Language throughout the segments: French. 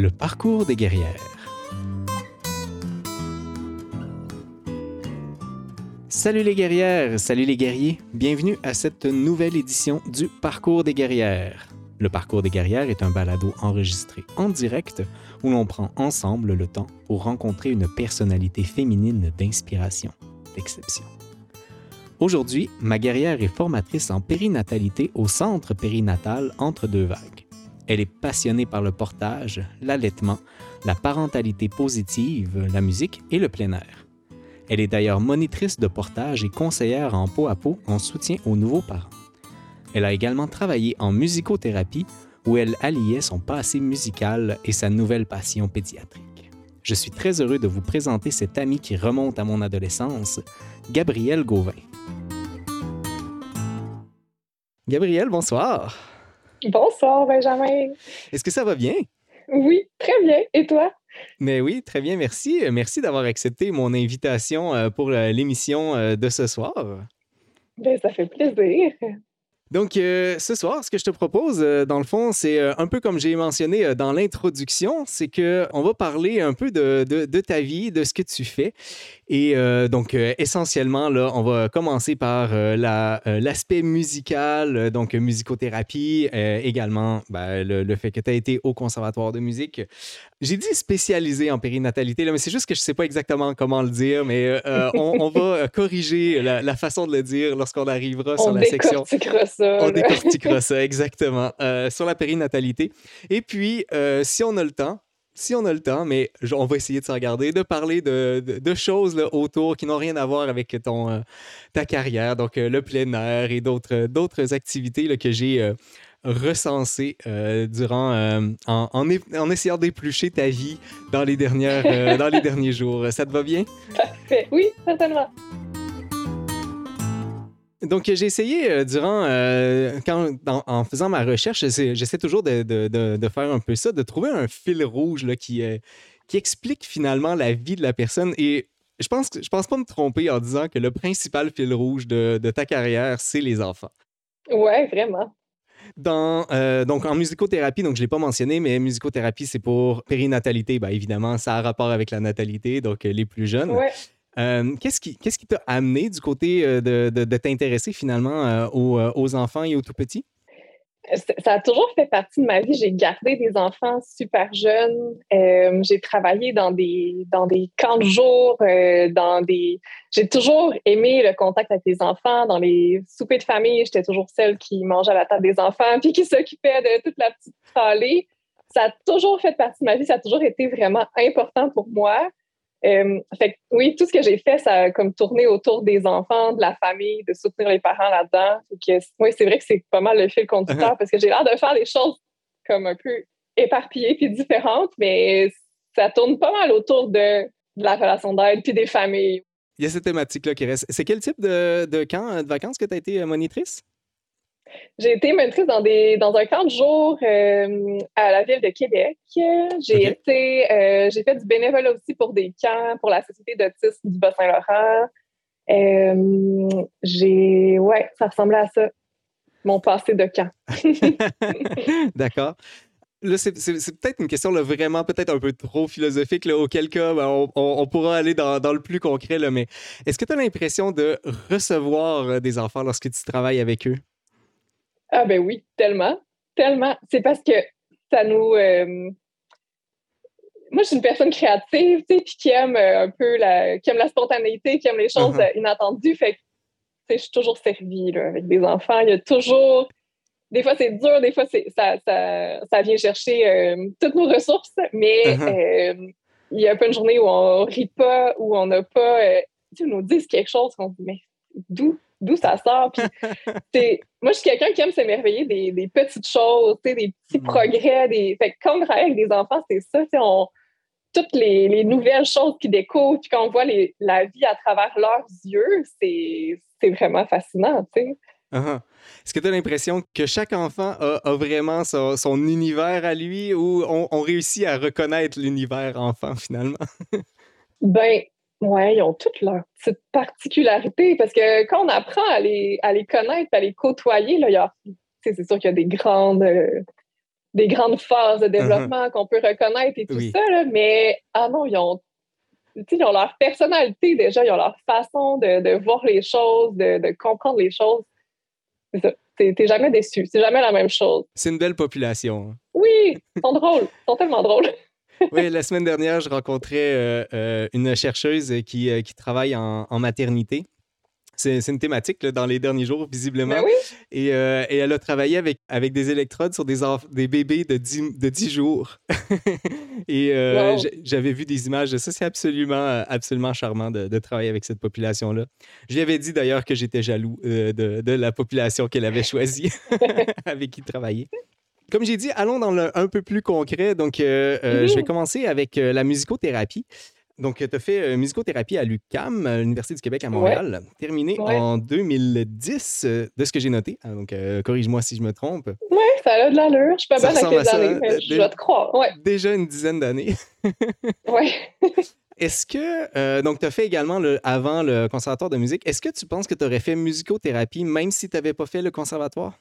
Le parcours des guerrières. Salut les guerrières, salut les guerriers, bienvenue à cette nouvelle édition du Parcours des guerrières. Le Parcours des guerrières est un balado enregistré en direct où l'on prend ensemble le temps pour rencontrer une personnalité féminine d'inspiration, d'exception. Aujourd'hui, ma guerrière est formatrice en périnatalité au centre périnatal Entre deux vagues. Elle est passionnée par le portage, l'allaitement, la parentalité positive, la musique et le plein air. Elle est d'ailleurs monitrice de portage et conseillère en peau à peau en soutien aux nouveaux parents. Elle a également travaillé en musicothérapie où elle alliait son passé musical et sa nouvelle passion pédiatrique. Je suis très heureux de vous présenter cette amie qui remonte à mon adolescence, Gabrielle Gauvin. Gabrielle, bonsoir. Bonsoir, Benjamin. Est-ce que ça va bien? Oui, très bien. Et toi? Mais oui, très bien, merci. Merci d'avoir accepté mon invitation euh, pour euh, l'émission euh, de ce soir. Ben, ça fait plaisir. Donc, euh, ce soir, ce que je te propose, euh, dans le fond, c'est euh, un peu comme j'ai mentionné dans l'introduction, c'est que on va parler un peu de, ta vie, de ce que tu fais. Et donc, essentiellement, là, on va commencer par la, l'aspect musical, donc musicothérapie, également ben, le, le fait que tu as été au conservatoire de musique. J'ai dit spécialisé en périnatalité, là, mais c'est juste que je ne sais pas exactement comment le dire, mais euh, euh, on, on va euh, corriger la, la façon de le dire lorsqu'on arrivera sur On la section. décortiquera ça. On décortiquera ça, exactement, euh, sur la périnatalité. Et puis, euh, si on a le temps, si on a le temps, mais on va essayer de se regarder, de parler de, de- de choses là, autour qui n'ont rien à voir avec ton, euh, ta carrière, donc euh, le plein air et d'autres, d'autres activités là, que j'ai euh, recensées euh, durant, euh, en, en essayant d'éplucher ta vie dans les, dernières, euh, dans les derniers jours. Ça te va bien? Parfait. Oui, certainement. Donc, j'ai essayé durant, quand, en, en faisant ma recherche, j'essaie toujours de, de- de- de faire un peu ça, de trouver un fil rouge là, qui, qui explique finalement la vie de la personne. Et je pense, que- je pense pas me tromper en disant que le principal fil rouge de, de ta carrière, c'est les enfants. Ouais, vraiment. Dans, euh, donc, en musicothérapie, donc je ne l'ai pas mentionné, mais musicothérapie, c'est pour périnatalité. Ben, évidemment, ça a rapport avec la natalité, donc euh, les plus jeunes. Ouais. Euh, qu'est-ce qui t'a amené du côté de, de- de t'intéresser finalement euh, aux, aux enfants et aux tout petits? Ça a toujours fait partie de ma vie. J'ai gardé des enfants super jeunes. Euh, j'ai travaillé dans des, dans des camps de jour, euh, dans des... J'ai toujours aimé le contact avec les enfants. Dans les soupers de famille, j'étais toujours celle qui mangeait à la table des enfants puis qui s'occupait de toute la petite tralée. Ça a toujours fait partie de ma vie. Ça a toujours été vraiment important pour moi. Euh, fait que, oui, tout ce que j'ai fait, ça a comme tourné autour des enfants, de la famille, de soutenir les parents là-dedans. Oui, c'est vrai que c'est pas mal le fil conducteur parce que j'ai l'air de faire des choses comme un peu éparpillées puis différentes, mais ça tourne pas mal autour de, de la relation d'aide puis des familles. Il y a cette thématique-là qui reste. C'est quel type de, de camp, de vacances que tu as été euh, monitrice? J'ai été monitrice dans, des, dans un camp de jour euh, à la ville de Québec. J'ai été, euh, j'ai fait du bénévolat aussi pour des camps pour la Société d'autisme du Bas-Saint-Laurent. Euh, j'ai, ouais, ça ressemblait à ça, mon passé de camp. D'accord. Là, c'est peut-être une question là, vraiment peut-être un peu trop philosophique, là, auquel cas ben, on, on- on pourra aller dans, dans le plus concret, là, mais est-ce que tu as l'impression de recevoir euh, des enfants lorsque tu travailles avec eux? Ah ben oui, tellement, tellement. C'est parce que ça nous... euh, Moi, je suis une personne créative, tu sais, puis qui aime euh, un peu la... qui aime la spontanéité, qui aime les choses Mhm. euh, inattendues. Fait que, tu sais, je suis toujours servie, là, avec des enfants. Il y a toujours... Des fois, c'est dur, des fois, c'est... Ça, ça, ça vient chercher euh, toutes nos ressources, mais Mhm. il y a pas une journée où on rit pas, où on n'a pas... Tu sais, nous disent quelque chose qu'on dit, mais d'où d'où ça sort? Puis moi, je suis quelqu'un qui aime s'émerveiller des, des petites choses, des petits Mm. progrès. Des... Fait que quand on travaille avec des enfants, c'est ça. On... Toutes les, les nouvelles choses qu'ils découvrent, puis quand on voit les- la vie à travers leurs yeux, c'est vraiment fascinant. Uh-huh. Est-ce que tu as l'impression que chaque enfant a, a vraiment son, son univers à lui ou on, on réussit à reconnaître l'univers enfant finalement? Ben, ouais, ils ont toutes leurs petites particularités parce que quand on apprend à les, à les connaître, à les côtoyer, là, il y a- tu sais, c'est sûr qu'il y a des grandes, euh, des grandes phases de uh-huh. développement qu'on peut reconnaître et tout ça, mais ah non, ils ont, ils ont leur personnalité déjà, ils ont leur façon de, voir les choses, de, comprendre les choses. C'est ça. T'es jamais déçu. C'est jamais la même chose. C'est une belle population. Hein. Oui, ils sont drôles. Ils sont tellement drôles. oui, la semaine dernière, je rencontrais euh, euh, une chercheuse qui, euh, qui travaille en, en maternité c'est une thématique dans les derniers jours, visiblement. Ben oui. et, euh, et, elle a travaillé avec, avec des électrodes sur des, des bébés de 10, de 10 jours. et euh, j'avais vu des images de ça. C'est absolument, absolument charmant de, de, travailler avec cette population-là. Je lui avais dit d'ailleurs que j'étais jaloux euh, de, de, la population qu'elle avait choisie, avec qui travailler. Comme j'ai dit, allons dans le un peu plus concret. Donc, je vais commencer avec la musicothérapie. Donc, tu as fait euh, musicothérapie à l'UCAM, l'Université du Québec à Montréal, terminé en 2010, euh, de ce que j'ai noté. Ah, donc, euh, corrige-moi si je me trompe. Oui, ça a de l'allure. Je suis pas bonne avec les années, mais je dois te croire. Ouais. Déjà une dizaine d'années. oui. Est-ce que, donc, tu as fait également le, avant le conservatoire de musique, est-ce que tu penses que tu aurais fait musicothérapie même si tu n'avais pas fait le conservatoire?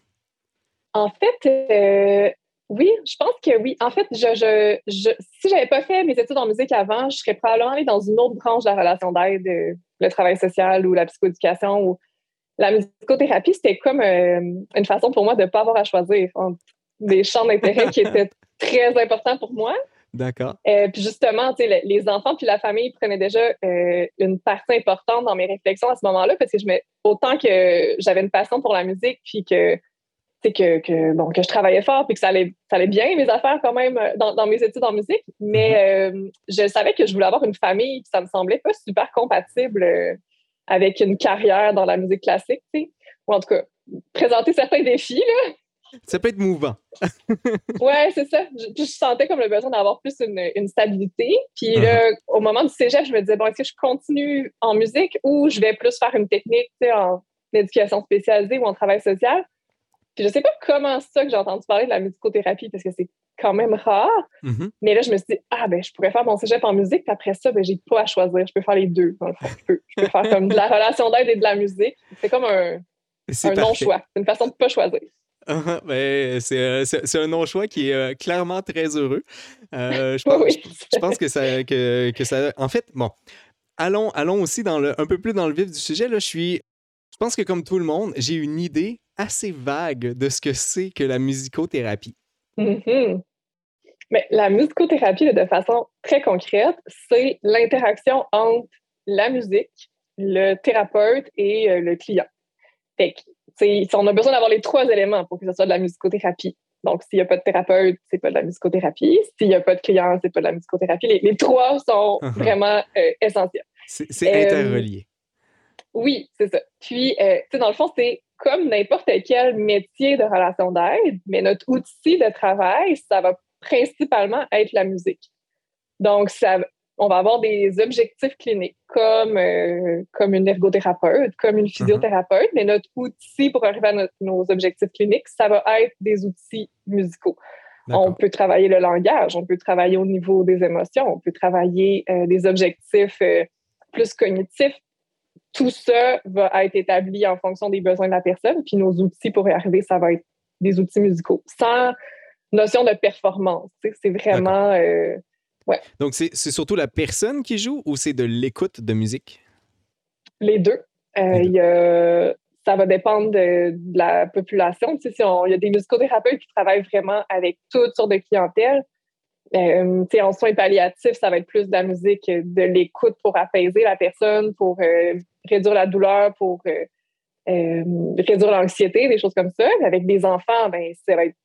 En fait, oui, je pense que oui. En fait, je, je, je si j'avais pas fait mes études en musique avant, je serais probablement allée dans une autre branche de la relation d'aide, euh, le travail social ou la psychoéducation ou la musicothérapie. C'était comme euh, une façon pour moi de ne pas avoir à choisir des champs d'intérêt qui étaient très importants pour moi. D'accord. Euh, puis justement, les, les enfants puis la famille prenaient déjà une partie importante dans mes réflexions à ce moment-là parce que je me, autant que j'avais une passion pour la musique puis que que, que, bon, que je travaillais fort puis que ça allait, ça allait bien, mes affaires quand même, euh, dans, dans mes études en musique. Mais euh, je savais que je voulais avoir une famille, puis ça me semblait pas super compatible euh, avec une carrière dans la musique classique, tu sais. Ou en tout cas, présenter certains défis, là. Ça peut être mouvant. ouais, c'est ça. Je, je sentais comme le besoin d'avoir plus une, une, stabilité. Puis là, mm-hmm. au moment du cégep, je me disais, bon, est-ce que je continue en musique ou je vais plus faire une technique, tu sais, en éducation spécialisée ou en travail social? Je je sais pas comment ça que j'ai entendu parler de la musicothérapie parce que c'est quand même rare. Mm-hmm. Mais là, je me suis dit, ah, ben, je pourrais faire mon cégep en musique, puis après ça, ben, j'ai pas à choisir. Je peux faire les deux, Je peux, faire comme de la relation d'aide et de la musique. C'est comme un, non-choix. C'est une façon de pas choisir. Uh-huh. Ben, euh, c'est un non-choix qui est euh, clairement très heureux. Euh, je, pense, je, pense, que ça, que, que, ça. En fait, bon, allons, allons aussi dans le, un peu plus dans le vif du sujet. Là, je suis. Je pense que comme tout le monde, j'ai une idée assez vague de ce que c'est que la musicothérapie. Mm-hmm. Mais la musicothérapie, de façon très concrète, c'est l'interaction entre la musique, le thérapeute et euh, le client. Fait que, on a besoin d'avoir les trois éléments pour que ce soit de la musicothérapie. Donc, s'il n'y a pas de thérapeute, c'est pas de la musicothérapie. S'il n'y a pas de client, c'est pas de la musicothérapie. Les, trois sont uh-huh. vraiment euh, essentiels. C'est euh, interrelié. Oui, c'est ça. Puis, dans le fond, c'est comme n'importe quel métier de relation d'aide, mais notre outil de travail, ça va principalement être la musique. Donc, ça, on va avoir des objectifs cliniques comme, euh, comme une ergothérapeute, comme une physiothérapeute, mais notre outil pour arriver à nos objectifs cliniques, ça va être des outils musicaux. On peut travailler le langage, on peut travailler au niveau des émotions, on peut travailler euh, des objectifs euh, plus cognitifs, tout ça va être établi en fonction des besoins de la personne. Puis nos outils pour y arriver, ça va être des outils musicaux. Sans notion de performance. C'est vraiment. Euh, ouais. Donc, c'est surtout la personne qui joue ou c'est de l'écoute de musique? Les deux. Euh, ça va dépendre de, la population. si il y a des musicothérapeutes qui travaillent vraiment avec toutes sortes de clientèle. Euh, en soins palliatifs, ça va être plus de la musique, de l'écoute pour apaiser la personne, pour euh, réduire la douleur, pour euh, euh, réduire l'anxiété, des choses comme ça. Avec des enfants, ben, ça va être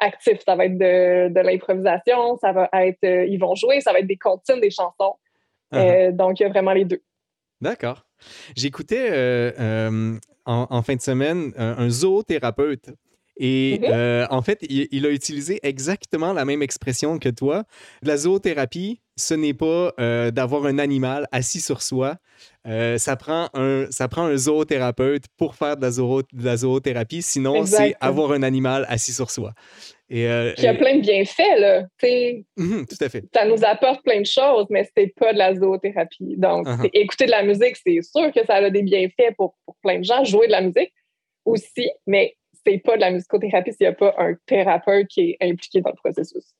actif, ça va être de, l'improvisation, ça va être, ils vont jouer, ça va être des comptines, des chansons. Uh-huh. donc, il y a vraiment les deux. D'accord. J'écoutais en, fin de semaine un zoothérapeute et euh, en fait, il, a utilisé exactement la même expression que toi. La zoothérapie, ce n'est pas euh, d'avoir un animal assis sur soi. Euh, ça, prend un, ça prend un zoothérapeute pour faire de la, zoothérapie. Sinon, c'est avoir un animal assis sur soi. Et, il y a plein de bienfaits, là. Mm-hmm, tout à fait. Ça nous apporte plein de choses, mais c'est pas de la zoothérapie. Donc, uh-huh. écouter de la musique, c'est sûr que ça a des bienfaits pour, pour plein de gens. Jouer de la musique aussi, mais c'est pas de la musicothérapie s'il n'y a pas un thérapeute qui est impliqué dans le processus.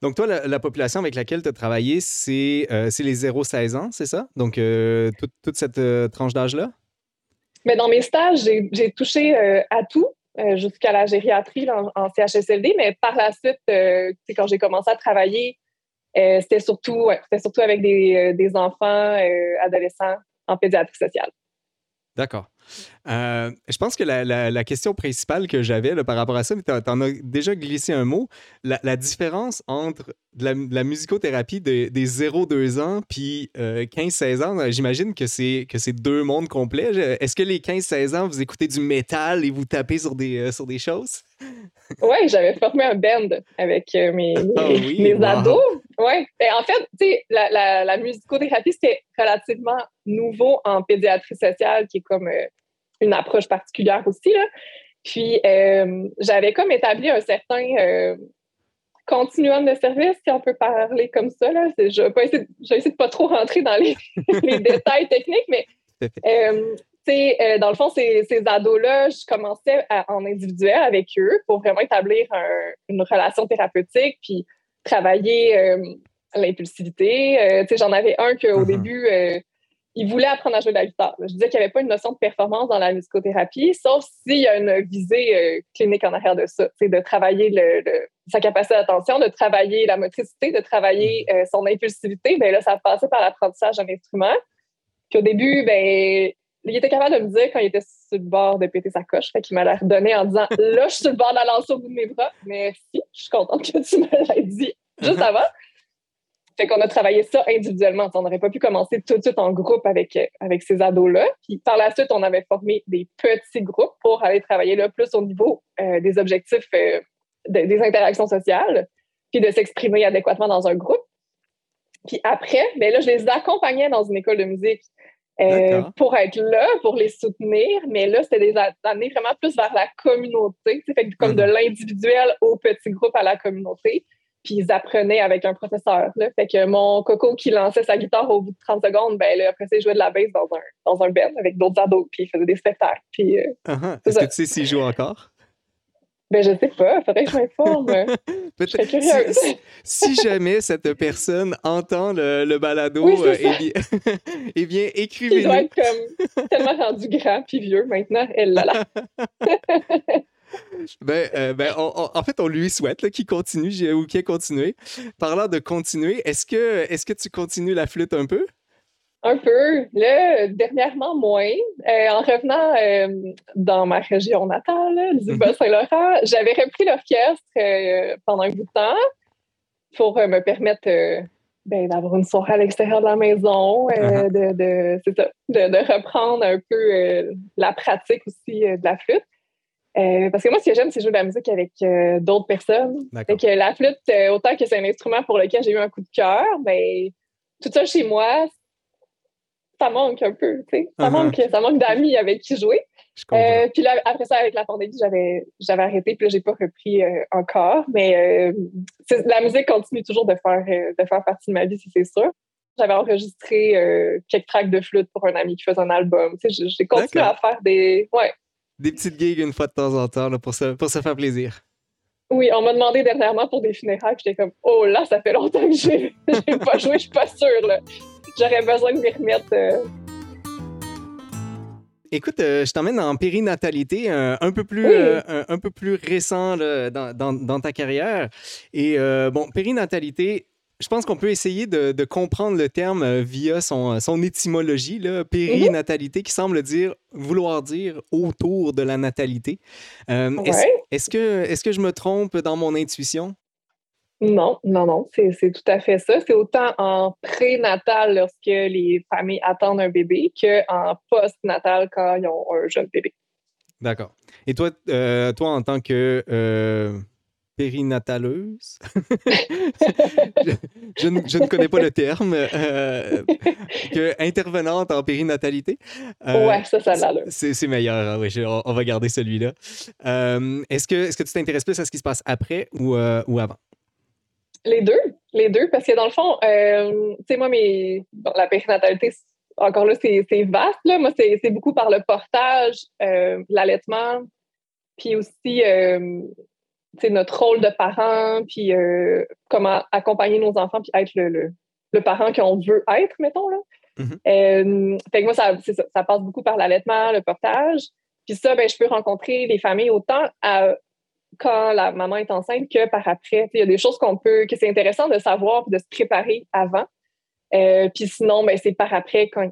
Donc, toi, la, population avec laquelle tu as travaillé, c'est euh, les 0-16 ans, c'est ça? Donc, euh, toute, cette euh, tranche d'âge-là? Mais dans mes stages, j'ai touché à tout, jusqu'à la gériatrie en, CHSLD, mais par la suite, quand j'ai commencé à travailler, c'était surtout, surtout avec des, des enfants, adolescents en pédiatrie sociale. D'accord. Euh, je pense que la, question principale que j'avais par rapport à ça, tu en, as déjà glissé un mot, la, différence entre la, musicothérapie des 0-2 ans puis 15-16 euh, ans, j'imagine que c'est deux mondes complets. Est-ce que les 15-16 ans, vous écoutez du métal et vous tapez sur euh, sur des choses? Oui, j'avais formé un band avec mes, ah mes, ados. Ouais. Ben, en fait, tu sais, la, musicothérapie, c'était relativement nouveau en pédiatrie sociale, qui est comme une approche particulière aussi. Là. Puis, euh, j'avais comme établi un certain euh, continuum de service, si on peut parler comme ça. Là. Je vais essayer, de, pas trop rentrer dans les, détails techniques, mais euh, euh, dans le fond, ces, ces ados-là, je commençais en individuel avec eux pour vraiment établir une relation thérapeutique, puis travailler l'impulsivité. J'en avais un qu'au uh-huh. début, il voulait apprendre à jouer de la guitare. Je disais qu'il n'y avait pas une notion de performance dans la musicothérapie, sauf s'il y a une visée euh, clinique en arrière de ça, c'est de travailler sa capacité d'attention, de travailler la motricité, de travailler euh, son impulsivité. Ben là, ça passait par l'apprentissage d'un instrument. Puis au début, ben, il était capable de me dire quand il était sur le bord de péter sa coche. Fait qu'il m'a l'air donné en disant Là, je suis sur le bord de la lancer au bout de mes bras. Merci, je suis contente que tu me l'aies dit juste avant. Fait qu'on a travaillé ça individuellement. On n'aurait pas pu commencer tout de suite en groupe avec, euh, avec ces ados-là. Puis par la suite, on avait formé des petits groupes pour aller travailler là plus au niveau euh, des objectifs euh, des interactions sociales, puis de s'exprimer adéquatement dans un groupe. Puis après, bien là, je les accompagnais dans une école de musique pour être là, pour les soutenir. Mais là, c'était des années vraiment plus vers la communauté, fait comme de mhm. l'individuel au petit groupe à la communauté puis ils apprenaient avec un professeur. Là. Fait que mon coco qui lançait sa guitare au bout de 30 secondes, ben là, après il jouait de la basse dans un, dans un band avec d'autres ados, puis il faisait des spectacles. Puis, euh, uh-huh. Est-ce que tu sais s'il joue encore? Ben, je sais pas. Faudrait que je m'informe. si, si, jamais cette personne entend le, le balado, euh, eh, bien, eh bien, écrivez-nous. Il doit être comme tellement rendu grand puis vieux maintenant. Elle là là. Ben, euh, ben en fait, on lui souhaite qu'il continue ou qu'il ait continué. Parlant de continuer, est-ce que, est que tu continues la flûte un peu? Un peu. Là, dernièrement, moins. Euh, en revenant euh, dans ma région natale, du mhm. Bas-Saint-Laurent, j'avais repris l'orchestre pendant un bout de temps pour me permettre ben, d'avoir une soirée à l'extérieur de la maison, uh-huh. de, de, reprendre un peu la pratique aussi de la flûte. Euh, parce que moi, ce que j'aime, c'est jouer de la musique avec euh, d'autres personnes. Fait que la flûte, euh, autant que c'est un instrument pour lequel j'ai eu un coup de cœur, ben, tout ça chez moi, ça manque un peu, tu sais. Ça, uh-huh. manque, ça manque d'amis avec qui jouer. puis là, après ça, avec la pandémie, j'avais, j'avais arrêté, puis là, j'ai pas repris encore. Mais la musique continue toujours de faire, de faire partie de ma vie, si c'est sûr. J'avais enregistré quelques tracks de flûte pour un ami qui faisait un album. Tu sais, j'ai continué à faire des. Ouais, des petites gigs une fois de temps en temps pour, se, pour se faire plaisir. Oui, on m'a demandé dernièrement pour des funérailles, j'étais comme Oh là, ça fait longtemps que j'ai pas joué, je suis pas sûre. J'aurais besoin de m'y remettre. Euh. Écoute, euh, je t'emmène en périnatalité euh, un, peu plus, un, peu plus récent dans, dans, dans, ta carrière. Et bon, périnatalité, je pense qu'on peut essayer de, comprendre le terme euh, via son, son étymologie, là, périnatalité, qui semble dire vouloir dire autour de la natalité. Euh, est-ce, que, est que je me trompe dans mon intuition? Non, non, non, c'est, tout à fait ça. C'est autant en prénatal lorsque les familles attendent un bébé qu'en post-natal quand ils ont un jeune bébé. D'accord. Et toi, euh, toi en tant que périnataleuse. je, ne, connais pas le terme. Euh, que intervenante en périnatalité. Euh, ouais, ça, ça l'a. C'est meilleur. Hein, oui, on, va garder celui-là. Euh, est-ce que, est que tu t'intéresses plus à ce qui se passe après ou, ou avant? Les deux. Les deux, parce que dans le fond, tu sais, moi, mes, la périnatalité, encore là, c'est vaste. Là. Moi, c'est beaucoup par le portage, l'allaitement, puis aussi notre rôle de parent, puis comment accompagner nos enfants, puis être le, le, parent qu'on veut être, mettons. Là. Mm-hmm. fait que moi, ça, ça, passe beaucoup par l'allaitement, le portage. Puis ça, ben, je peux rencontrer les familles autant quand la maman est enceinte que par après. Il y a des choses qu'on peut, que c'est intéressant de savoir, de se préparer avant. Euh, puis sinon, ben, c'est par après, quand,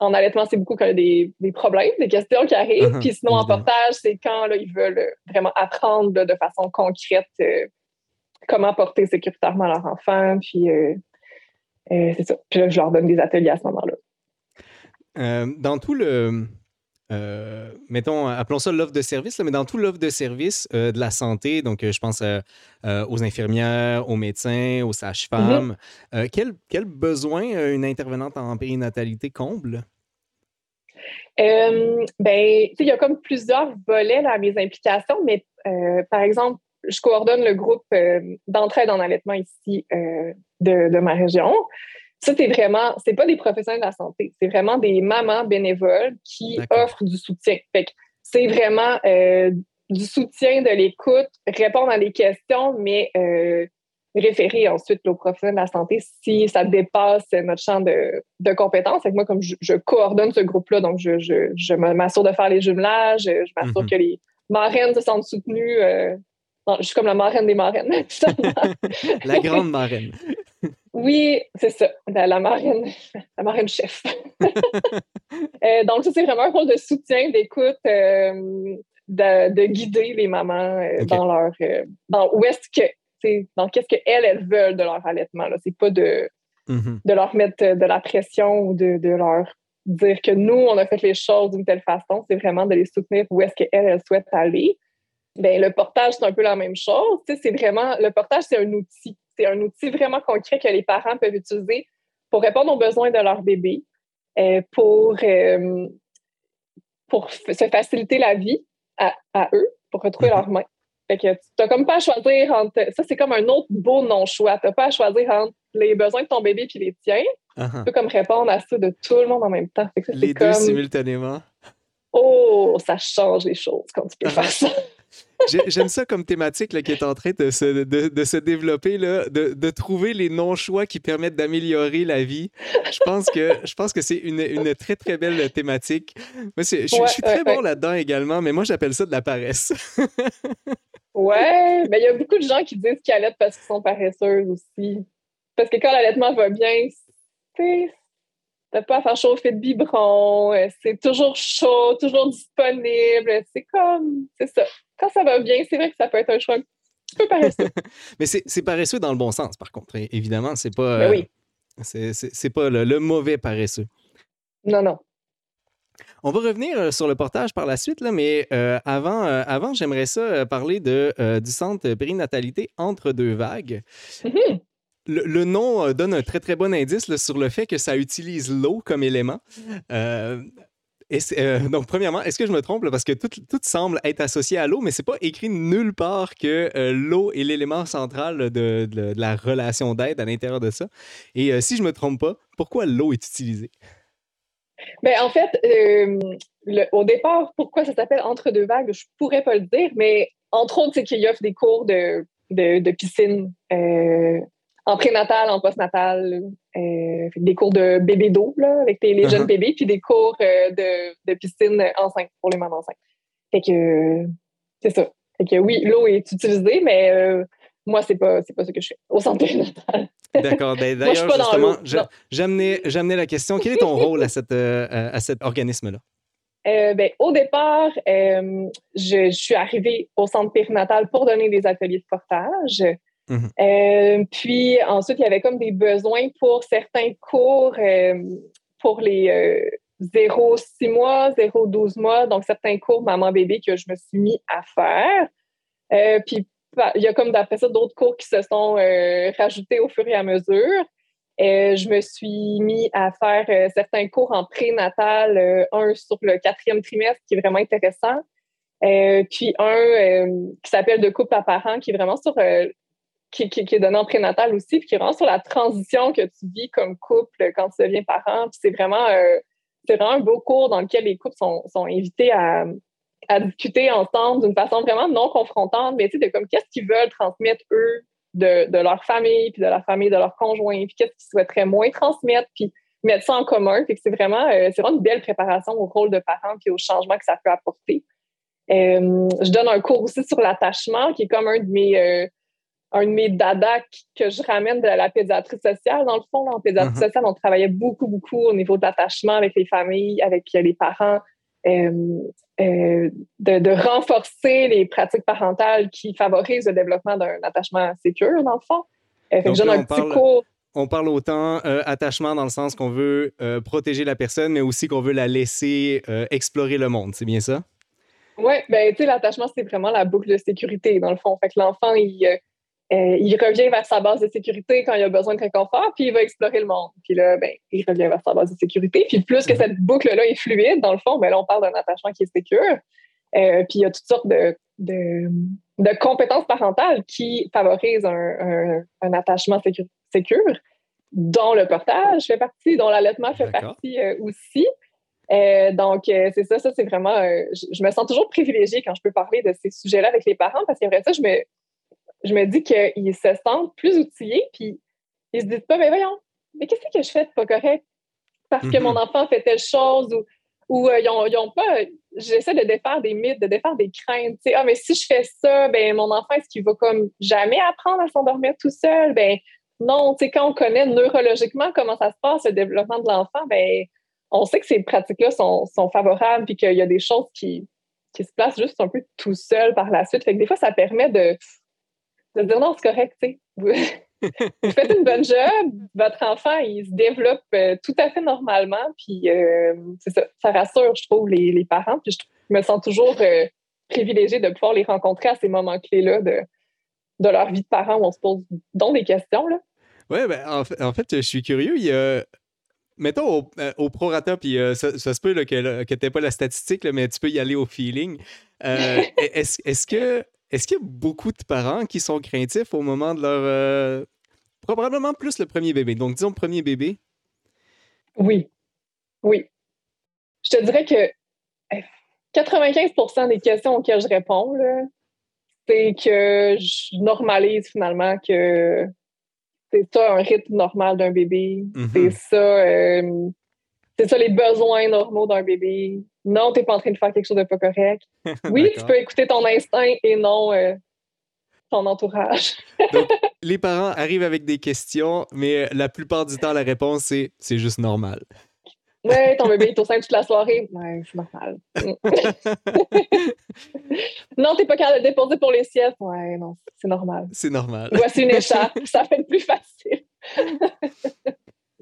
en allaitement, c'est beaucoup quand il y a des, problèmes, des questions qui arrivent. Uh-huh, puis sinon, en portage, c'est quand là, ils veulent vraiment apprendre de façon concrète euh, comment porter sécuritairement leur enfant. Puis euh, c'est ça. Puis là, je leur donne des ateliers à ce moment-là. dans tout le euh, mettons, appelons ça l'offre de service, mais dans tout l'offre de service euh, de la santé, donc euh, je pense aux infirmières, aux médecins, aux sages-femmes, mm-hmm. quel, quel, besoin une intervenante en périnatalité comble? ben, il y a comme plusieurs volets à mes implications, mais par exemple, je coordonne le groupe d'entraide en allaitement ici de, de, ma région. Ça, c'est vraiment, c'est pas des professionnels de la santé, c'est vraiment des mamans bénévoles qui offrent du soutien. Fait c'est vraiment euh, du soutien, de l'écoute, répondre à des questions, mais euh, référer ensuite aux professionnels de la santé si ça dépasse notre champ de, de compétences. moi, comme je, coordonne ce groupe-là, donc je, je, m'assure de faire les jumelages, je m'assure mm-hmm. que les marraines se sentent soutenues. Euh, je suis comme la marraine des marraines. la grande marraine. Oui, c'est ça, la, marraine, la marraine chef. Euh, donc, ça, c'est vraiment un rôle de soutien, d'écoute, euh, de, guider les mamans euh, dans leur. dans où est-ce que. Dans qu'est-ce qu'elles, elles veulent de leur allaitement. C'est pas de, mm-hmm. de leur mettre de la pression ou de, leur dire que nous, on a fait les choses d'une telle façon. C'est vraiment de les soutenir où est-ce qu'elles, elles souhaitent aller. Bien, le portage, c'est un peu la même chose. C'est vraiment. Le portage, c'est un outil c'est un outil vraiment concret que les parents peuvent utiliser pour répondre aux besoins de leur bébé, euh, pour, euh, pour se faciliter la vie à, eux, pour retrouver leur main. Fait que tu n'as comme pas à choisir entre. Ça, c'est comme un autre beau non-choix. Tu n'as pas à choisir entre les besoins de ton bébé et les tiens. Uh-huh. Tu peux comme répondre à ça de tout le monde en même temps. les deux simultanément. Oh, ça change les choses quand tu peux uh-huh. faire ça. J'aime ça comme thématique là, qui est en train de se, de, se développer, là, de, de, trouver les non-choix qui permettent d'améliorer la vie. Je pense que, je pense que c'est une, une, très, très belle thématique. Moi, je, suis très bon là-dedans également, mais moi, j'appelle ça de la paresse. ouais, mais il y a beaucoup de gens qui disent qu'ils allaitent parce qu'ils sont paresseux aussi. Parce que quand l'allaitement va bien, t'as pas à faire chauffer de biberon, euh, c'est toujours chaud, toujours disponible. C'est comme, c'est ça quand ça va bien, c'est vrai que ça peut être un choix un peu paresseux. Mais c'est paresseux dans le bon sens, par contre. Évidemment, c'est pas. Ben oui. Euh, c'est pas le, mauvais paresseux. Non, non. On va revenir euh, sur le portage par la suite, là, mais euh, avant, avant j'aimerais ça parler de, du centre périnatalité entre deux vagues. Mm-hmm. Le, nom donne un très très bon indice sur le fait que ça utilise l'eau comme élément. Euh, donc, premièrement, est-ce que je me trompe parce que tout, semble être associé à l'eau, mais c'est pas écrit nulle part que euh, l'eau est l'élément central de, la relation d'aide à l'intérieur de ça. Et euh, si je me trompe pas, pourquoi l'eau est utilisée? Ben, en fait, au départ, pourquoi ça s'appelle entre deux vagues, je pourrais pas le dire, mais entre autres, c'est qu'il offre des cours de piscine en prénatal, en postnatal, euh, des cours de bébé d'eau avec les jeunes uh-huh. bébés, puis des cours euh, de, de, piscine enceinte pour les mamans enceintes. Fait que c'est ça. Fait que oui, l'eau est utilisée, mais euh, moi, c'est pas, pas ce que je fais au centre prénatal. D'accord. Ben, d'ailleurs, justement, j'amenais la question. Quel est ton rôle à, cette, à cet organisme-là? ben, au départ, je, je, suis arrivée au centre périnatal pour donner des ateliers de portage. Mhm. Euh, puis ensuite, il y avait comme des besoins pour certains cours euh, pour les 0-6 euh, mois, 0-12 mois, donc certains cours maman-bébé que je me suis mis à faire. puis bah, il y a comme d'après ça d'autres cours qui se sont rajoutés au fur et à mesure. je me suis mis à faire certains cours en prénatal, un sur le quatrième trimestre qui est vraiment intéressant, puis un qui s'appelle De couple à parents qui est vraiment sur qui, est donné en prénatal aussi, puis qui rend sur la transition que tu vis comme couple quand tu deviens parent. c'est vraiment, euh, vraiment un beau cours dans lequel les couples sont, invités à, à discuter ensemble d'une façon vraiment non confrontante, mais tu sais, de comme qu'est-ce qu'ils veulent transmettre eux de, de, leur famille, puis de la famille de leur conjoint, puis qu'est-ce qu'ils souhaiteraient moins transmettre, puis mettre ça en commun. Puis c'est vraiment, euh, c'est vraiment une belle préparation au rôle de parent puis au changement que ça peut apporter. Euh, je donne un cours aussi sur l'attachement, qui est comme un de mes, un de mes dadas que je ramène de la pédiatrie sociale. Dans le fond, en pédiatrie uh-huh. sociale, on travaillait beaucoup, beaucoup au niveau de l'attachement avec les familles, avec les parents. Euh, de, renforcer les pratiques parentales qui favorisent le développement d'un attachement sécure, dans le fond. on, parle, on parle autant euh, attachement dans le sens qu'on veut euh, protéger la personne, mais aussi qu'on veut la laisser explorer le monde. C'est bien ça? Oui, ben, tu sais, l'attachement, c'est vraiment la boucle de sécurité, dans le fond. Fait que l'enfant, il, euh, il revient vers sa base de sécurité quand il a besoin de réconfort, puis il va explorer le monde. Puis là, ben, il revient vers sa base de sécurité. Puis plus que cette boucle-là est fluide, dans le fond, ben là, on parle d'un attachement qui est sécure. Euh, puis il y a toutes sortes de, de, de compétences parentales qui favorisent un, un, attachement sécure, dont le portage fait partie, dont l'allaitement fait partie euh, aussi. donc, c'est ça, ça, c'est vraiment. Je, je, me sens toujours privilégiée quand je peux parler de ces sujets-là avec les parents parce qu'après ça, je me, je me dis qu'ils se sentent plus outillés, puis ils se disent pas, mais voyons, mais qu'est-ce que je fais de pas correct? Parce que mon mhm. enfant fait telle chose ou, ou euh, ils, ont, pas. J'essaie de défaire des mythes, de défaire des craintes. ah, mais si je fais ça, ben mon enfant, est-ce qu'il va comme jamais apprendre à s'endormir tout seul? Ben non, tu sais, quand on connaît neurologiquement comment ça se passe, le développement de l'enfant, ben on sait que ces pratiques-là sont, sont, favorables puis qu'il y a des choses qui, qui se placent juste un peu tout seul par la suite. Fait que des fois, ça permet de, de dire non, c'est correct, tu sais. Vous, faites une bonne job, votre enfant, il se développe euh, tout à fait normalement, puis euh, ça, ça rassure, je trouve, les, les parents, puis je, me sens toujours euh, privilégiée de pouvoir les rencontrer à ces moments clés-là de, de leur vie de parents où on se pose donc des questions, là. Oui, ben, en, fait, en, fait, je suis curieux, il y a mettons au, au prorata, puis ça, ça, se peut là, que, que tu n'aies pas la statistique, là, mais tu peux y aller au feeling. est-ce, est-ce que est-ce qu'il y a beaucoup de parents qui sont craintifs au moment de leur. Euh, probablement plus le premier bébé? Donc, disons premier bébé. Oui. Oui. Je te dirais que 95 eh, des questions auxquelles je réponds, c'est que je normalise finalement que c'est ça un rythme normal d'un bébé. Mm-hmm. C'est ça. Euh, c'est ça les besoins normaux d'un bébé non, tu n'es pas en train de faire quelque chose de pas correct. Oui, tu peux écouter ton instinct et non euh, ton entourage. Donc, les parents arrivent avec des questions, mais euh, la plupart du temps, la réponse, c'est c'est juste normal. Oui, ton bébé est au sein toute la soirée. Oui, c'est normal. non, tu n'es pas capable de déposer pour les siestes. Oui, non, c'est normal. C'est normal. Voici une écharpe, ça fait plus facile.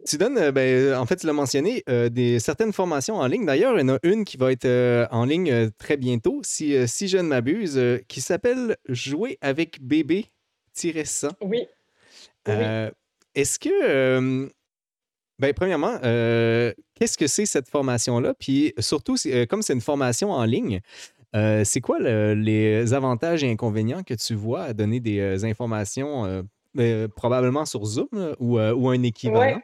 Tu donnes, euh, ben, en fait, tu l'as mentionné, euh, des, certaines formations en ligne. D'ailleurs, il y en a une qui va être euh, en ligne très bientôt, si, si je ne m'abuse, qui s'appelle Jouer avec bébé-100. Oui. Est-ce que, ben, premièrement, qu'est-ce que c'est cette formation-là? Puis surtout, comme c'est une formation en ligne, c'est quoi les avantages et inconvénients que tu vois à donner des informations probablement sur Zoom ou, ou, un équivalent?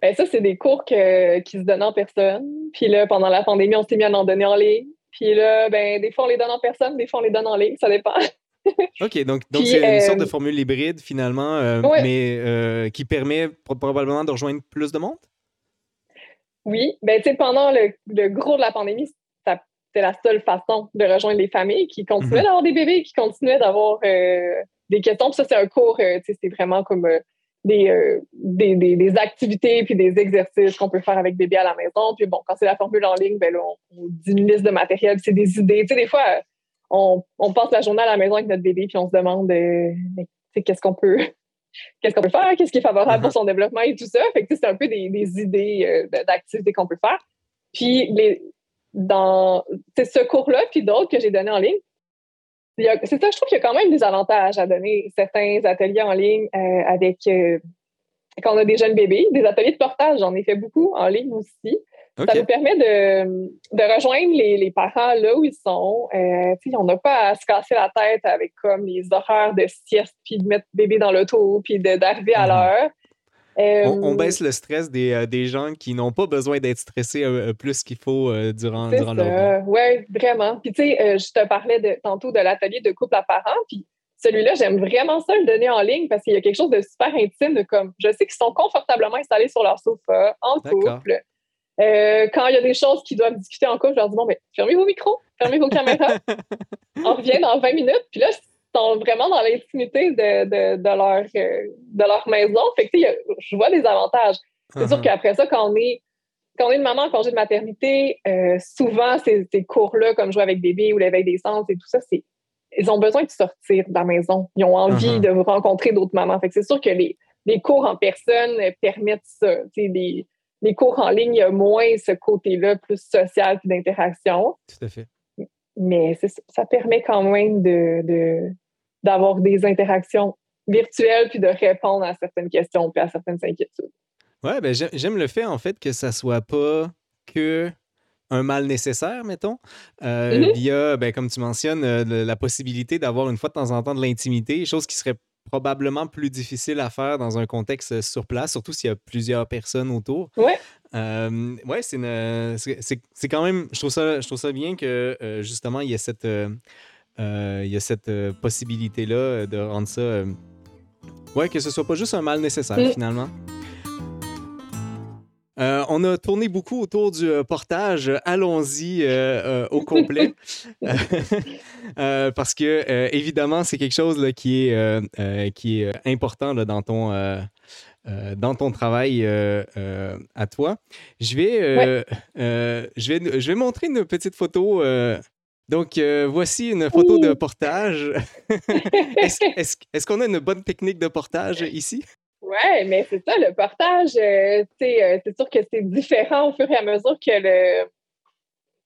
Ben, ça, c'est des cours qui se donnent en personne. Puis là, pendant la pandémie, on s'est mis à en donner en ligne. Puis là, ben, des fois, on les donne en personne, des fois, on les donne en ligne. Ça dépend. OK, donc donc c'est une sorte de euh, formule hybride, finalement, euh, mais euh, qui permet probablement de rejoindre plus de monde? Oui. Ben, tu sais, pendant le, gros de la pandémie, c'était la seule façon de rejoindre les familles qui continuaient mhm. d'avoir des bébés, qui continuaient d'avoir des questions. Puis ça, c'est un cours, tu sais, c'est vraiment comme euh, des, des, des, activités puis des exercices qu'on peut faire avec bébé à la maison. Puis bon, quand c'est la formule en ligne, ben là, on, dit une liste de matériel, c'est des idées. Tu sais, des fois, on, on, passe la journée à la maison avec notre bébé puis on se demande euh, qu'est-ce qu'on peut qu'est-ce qu'on peut faire, qu'est-ce qui est favorable pour uh-huh. son développement et tout ça. Fait que c'est un peu des, des idées euh, d'activités qu'on peut faire. Puis les, dans ce cours-là, puis d'autres que j'ai donné en ligne, c'est ça, je trouve qu'il y a quand même des avantages à donner certains ateliers en ligne euh, avec euh, quand on a des jeunes bébés, des ateliers de portage, j'en ai fait beaucoup en ligne aussi. Ça nous permet de, de rejoindre les, les, parents là où ils sont. Euh, on n'a pas à se casser la tête avec comme les horaires de sieste, puis de mettre bébé dans l'auto, puis d'arriver à mhm. On, baisse le stress des, des gens qui n'ont pas besoin d'être stressés plus qu'il faut durant, durant leur vie. Oui, vraiment. Puis tu sais, je te parlais de, tantôt de l'atelier de couple à parents, puis celui-là, j'aime vraiment ça le donner en ligne parce qu'il y a quelque chose de super intime de comme, je sais qu'ils sont confortablement installés sur leur sofa, en couple. Euh, quand il y a des choses qu'ils doivent discuter en couple, je leur dis, bon, ben, fermez vos micros, fermez vos caméras. On revient dans 20 minutes. Puis là, sont vraiment dans l'intimité de, de, de, leur, euh, de leur maison. Fait que, je vois des avantages. C'est sûr uh-huh. qu'après ça, quand on est quand on est une maman en congé de maternité, euh, souvent, ces, ces cours-là, comme jouer avec bébé ou l'éveil des sens et tout ça, c'est ils ont besoin de sortir de la maison. Ils ont envie uh-huh. de rencontrer d'autres mamans. Fait c'est sûr que les, les, cours en personne permettent ça. Les, les, cours en ligne, il y a moins ce côté-là, plus social et d'interaction. Tout à fait. Mais ça permet quand même de, d'avoir des interactions virtuelles puis de répondre à certaines questions puis à certaines inquiétudes. Ouais, ben j'aime le fait en fait que ça soit pas que un mal nécessaire, mettons, euh, mm-hmm. via, ben, comme tu mentionnes, euh, la possibilité d'avoir une fois de temps en temps de l'intimité, chose qui serait probablement plus difficile à faire dans un contexte sur place, surtout s'il y a plusieurs personnes autour. Ouais. Euh, ouais, c'est, c'est, quand même, je trouve ça, je trouve ça bien que justement il y a cette, il y a cette possibilité-là de rendre ça, ouais, que ce soit pas juste un mal nécessaire finalement. Euh, on a tourné beaucoup autour du euh, portage. Allons-y euh, au complet. parce que, évidemment, c'est quelque chose là, qui, est, qui est important là, dans, ton, dans ton travail à toi. Je vais, je, vais, je vais montrer une petite photo. Donc, voici une photo de portage. Est-ce qu'on a une bonne technique de portage ici? Oui, mais c'est ça, le partage, euh, euh, c'est sûr que c'est différent au fur et à mesure que le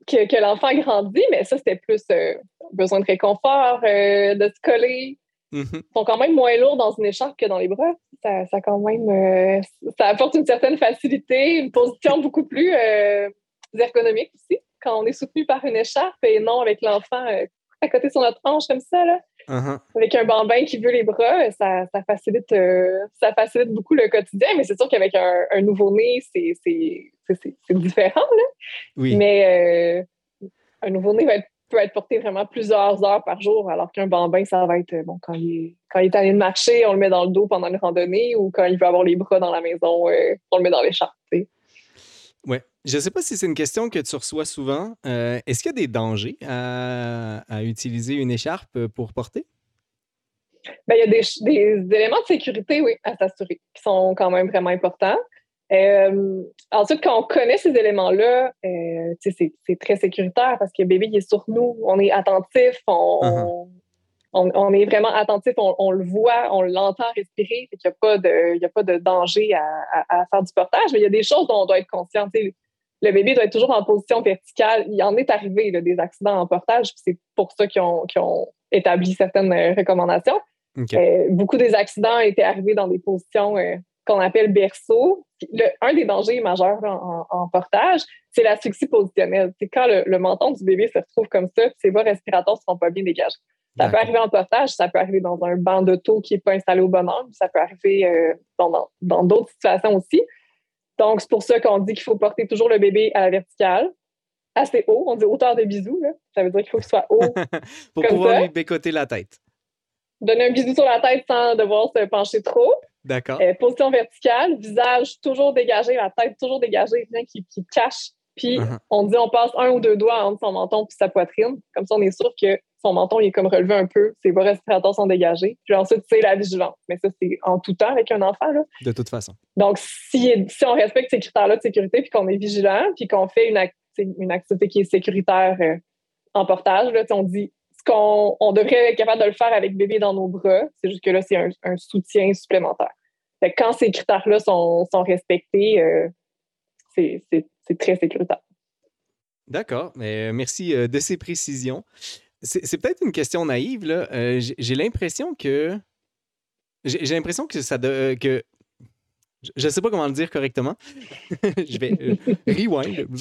que, l'enfant grandit, mais ça, c'était plus euh, besoin de réconfort, de se coller. Mm-hmm. Ils sont quand même moins lourds dans une écharpe que dans les bras. Ça, ça quand même ça apporte une certaine facilité, une position beaucoup plus ergonomique aussi, quand on est soutenu par une écharpe et non avec l'enfant à côté sur notre hanche comme ça. Là. Uh-huh. Avec un bambin qui veut les bras, ça, ça facilite, euh, ça facilite beaucoup le quotidien, mais c'est sûr qu'avec un, un nouveau-né, c'est différent. Là. Oui. Mais euh, un nouveau-né peut être porté vraiment plusieurs heures par jour, alors qu'un bambin, ça va être, bon, quand il, est, quand il est allé de marcher, on le met dans le dos pendant une randonnée, ou quand il veut avoir les bras dans la maison, euh, on le met dans l'écharpe. Oui. Je ne sais pas si c'est une question que tu reçois souvent. Euh, est-ce qu'il y a des dangers à, utiliser une écharpe pour porter? Ben, il y a des, éléments de sécurité, oui, à s'assurer, qui sont quand même vraiment importants. Euh, ensuite, quand on connaît ces éléments-là, euh, c'est très sécuritaire parce que le bébé il est sur nous, on est attentif, on, uh-huh on, est vraiment attentif, on, le voit, on l'entend respirer, il n'y a, pas de, a pas de danger à, faire du portage, mais il y a des choses dont on doit être conscient. le bébé doit être toujours en position verticale. Il en est arrivé des accidents en portage, c'est pour ça qu'ils ont, établi certaines euh, recommandations. Euh, beaucoup des accidents étaient arrivés dans des positions euh, qu'on appelle berceau. un des dangers majeurs en, portage, c'est l'asphyxie positionnelle. C'est quand le, menton du bébé se retrouve comme ça, ses voies respiratoires ne sont pas bien dégagées. Ça peut arriver en portage, ça peut arriver dans un banc d'auto qui n'est pas installé au bon angle, ça peut arriver euh, dans d'autres situations aussi. Donc, c'est pour ça qu'on dit qu'il faut porter toujours le bébé à la verticale, assez haut. On dit hauteur de bisou. Là. Ça veut dire qu'il faut qu'il soit haut. pour pouvoir lui bécoter la tête. Donner un bisou sur la tête sans devoir se pencher trop. D'accord. Euh, position verticale, visage toujours dégagé, la tête toujours dégagée, rien qui, qui cache. Puis, uh-huh. on dit on passe un ou deux doigts entre son menton et sa poitrine. Comme ça, on est sûr que son menton il est comme relevé un peu, ses voies respiratoires sont dégagées. Puis ensuite, c'est la vigilance. Mais ça, c'est en tout temps avec un enfant. Là. De toute façon. Donc, si, si on respecte ces critères-là de sécurité, puis qu'on est vigilant, puis qu'on fait une, une, activité qui est sécuritaire euh, en portage, là, on dit ce qu'on on devrait être capable de le faire avec bébé dans nos bras. C'est juste que là, c'est un, soutien supplémentaire. Fait quand ces critères-là sont, sont, respectés, euh, c'est très sécuritaire. D'accord. merci euh, de ces précisions. C'est peut-être une question naïve, là. Euh, j'ai l'impression que. J'ai l'impression que ça. De, que je ne sais pas comment le dire correctement. je vais euh, rewind.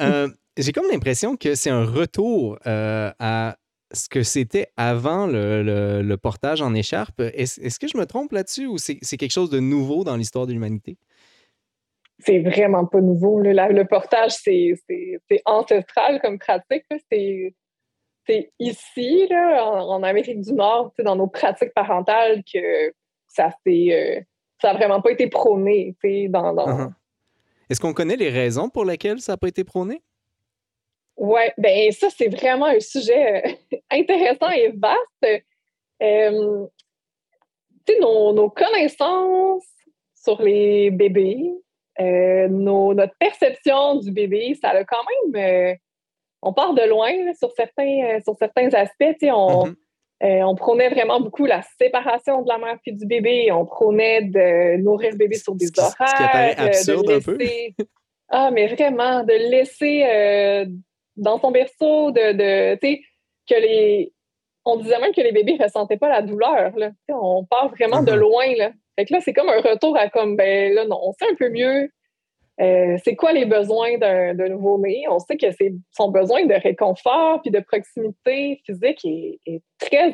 Euh, j'ai comme l'impression que c'est un retour à ce que c'était avant le, portage en écharpe. Est-ce que je me trompe là-dessus ou c'est quelque chose de nouveau dans l'histoire de l'humanité? C'est vraiment pas nouveau. Le, portage, c'est ancestral comme pratique. C'est ici, là, en, Amérique du Nord, dans nos pratiques parentales, que ça. Euh, ça n'a vraiment pas été prôné. Dans, dans... Uh-huh. Est-ce qu'on connaît les raisons pour lesquelles ça n'a pas été prôné? Oui, ben ça, c'est vraiment un sujet euh, intéressant et vaste. Euh, nos, nos, connaissances sur les bébés, euh, nos, notre perception du bébé, ça a quand même. on part de loin sur, certains, sur certains aspects. On. Euh, on prônait vraiment beaucoup la séparation de la mère puis du bébé. On prônait de nourrir le bébé sur des horaires. Ce qui apparaît absurde de laisser... un peu. ah, mais vraiment, de laisser euh, dans son berceau, de, de que les. On disait même que les bébés ne ressentaient pas la douleur. Là. On part vraiment de uh-huh. loin. Là. Fait que là, c'est comme un retour à comme, ben là, non, on sait un peu mieux euh, c'est quoi les besoins d'un nouveau-né? On sait que son besoin de réconfort puis de proximité physique est, très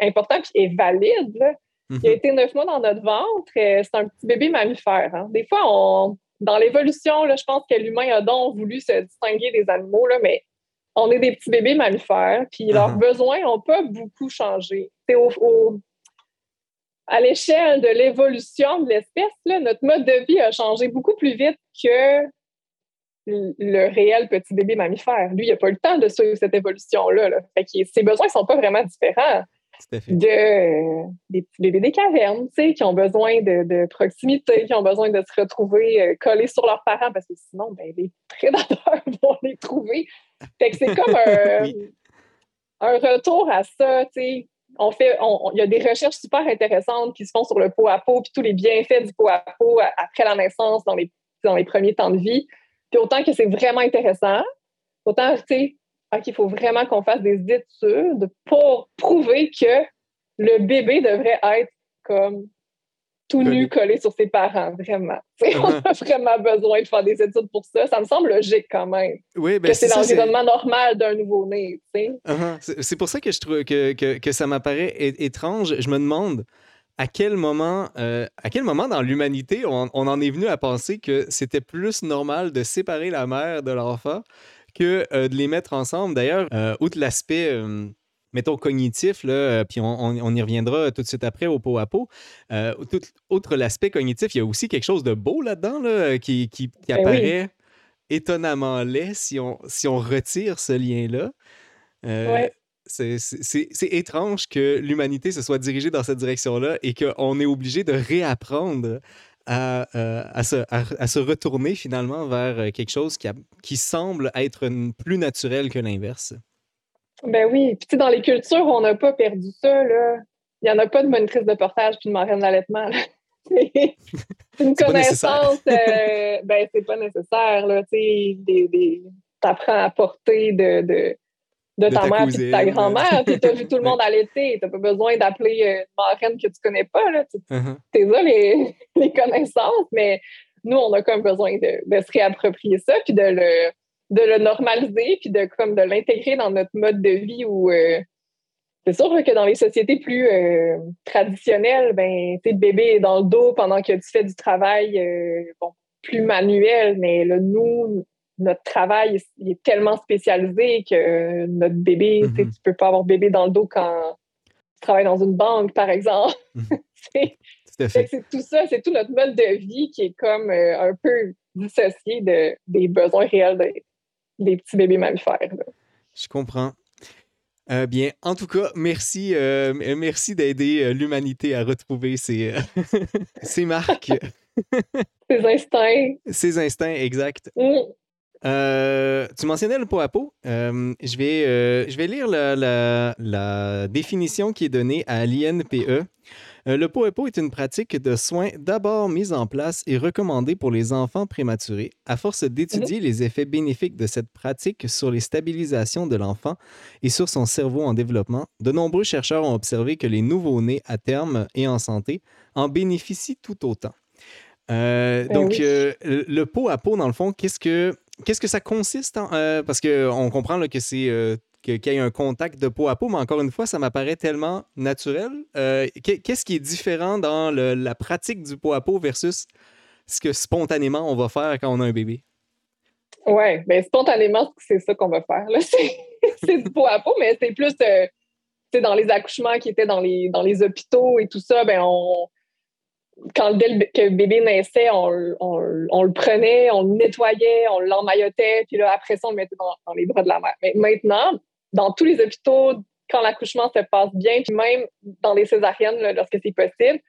important et est valide. Il a mhm. été neuf mois dans notre ventre. Euh, c'est un petit bébé mammifère. Hein. Des fois, on, dans l'évolution, je pense que l'humain a donc voulu se distinguer des animaux, là, mais on est des petits bébés mammifères, puis leurs mhm. besoins n'ont pas beaucoup changé. Au, au, à l'échelle de l'évolution de l'espèce, notre mode de vie a changé beaucoup plus vite que le réel petit bébé mammifère. Lui, il n'a pas eu le temps de suivre cette évolution-là. ses besoins ne sont pas vraiment différents de, des petits bébés des cavernes, qui ont besoin de, proximité, qui ont besoin de se retrouver euh, collés sur leurs parents, parce que sinon, ben, les prédateurs vont les trouver. c'est comme un, un, retour à ça, on fait, il y a des recherches super intéressantes qui se font sur le pot à peau, puis tous les bienfaits du pot à peau après la naissance, dans les, dans les premiers temps de vie. Puis autant que c'est vraiment intéressant, autant, tu sais, qu'il faut vraiment qu'on fasse des études pour prouver que le bébé devrait être comme tout nu collé sur ses parents, vraiment. On uh-huh. a vraiment besoin de faire des études pour ça. Ça me semble logique quand même. Oui, ben que c'est l'environnement normal d'un nouveau-né. Uh-huh. C'est pour ça que je trouve que, que, que ça m'apparaît étrange. Je me demande à quel moment, euh, à quel moment dans l'humanité on, on, en est venu à penser que c'était plus normal de séparer la mère de l'enfant que euh, de les mettre ensemble. D'ailleurs, euh, outre l'aspect mettons, cognitif, là, euh, puis on, y reviendra tout de suite après au pot à pot. Euh, outre l'aspect cognitif, il y a aussi quelque chose de beau là-dedans là, qui, qui, ben apparaît étonnamment laid si on, si on retire ce lien-là. Euh, c'est étrange que l'humanité se soit dirigée dans cette direction-là et qu'on est obligé de réapprendre à, à, se, à, se, retourner finalement vers quelque chose qui, qui semble être plus naturel que l'inverse. Ben oui. Puis, dans les cultures, on n'a pas perdu ça, là. Il n'y en a pas de monitrice de portage puis de marraine d'allaitement, c'est une connaissance, euh, ben c'est pas nécessaire, là, tu sais, t'apprends à porter de, de, de, ta, mère et de ta grand-mère, puis t'as vu tout le monde allaiter, t'as pas besoin d'appeler euh, une marraine que tu connais pas, là, tu uh-huh. t'es là les, les, connaissances, mais nous, on a comme besoin de, de se réapproprier ça, puis de le, de le normaliser puis de comme de l'intégrer dans notre mode de vie où euh, c'est sûr que dans les sociétés plus euh, traditionnelles, ben, le bébé est dans le dos pendant que tu fais du travail euh, bon, plus manuel, mais là, nous, notre travail est tellement spécialisé que notre bébé, tu mm-hmm. tu peux pas avoir bébé dans le dos quand tu travailles dans une banque, par exemple. Mm-hmm. c'est tout ça, c'est tout notre mode de vie qui est comme un peu dissocié de, des besoins réels des petits bébés mammifères. Je comprends. Euh, bien, en tout cas, merci, euh, merci d'aider euh, l'humanité à retrouver ses, ses marques. ses instincts. Ses instincts, exact. Mm. tu mentionnais le pot à pot. je, vais, je vais lire la, la, définition qui est donnée à l'INPE. Euh, le pot est une pratique de soins d'abord mise en place et recommandée pour les enfants prématurés. À force d'étudier mhm. les effets bénéfiques de cette pratique sur les stabilisations de l'enfant et sur son cerveau en développement, de nombreux chercheurs ont observé que les nouveau-nés à terme et en santé en bénéficient tout autant. Euh, ben donc, euh, le pot à pot, dans le fond, qu'est-ce que, qu'est-ce que ça consiste? En, parce qu'on comprend là, que c'est qu'il y ait un contact de peau à peau, mais encore une fois, ça m'apparaît tellement naturel. Euh, qu'est-ce qui est différent dans la pratique du peau à peau versus ce que spontanément on va faire quand on a un bébé? Oui, bien spontanément, c'est ça qu'on va faire. C'est du peau à peau, mais c'est plus euh, dans les accouchements qui étaient dans les, dans les hôpitaux et tout ça, ben quand dès que le bébé naissait, on, le prenait, on le nettoyait, on l'emmaillotait, puis là, après ça, on le mettait dans, les bras de la mère. Mais maintenant, dans tous les hôpitaux, quand l'accouchement se passe bien, puis même dans les césariennes, lorsque c'est possible,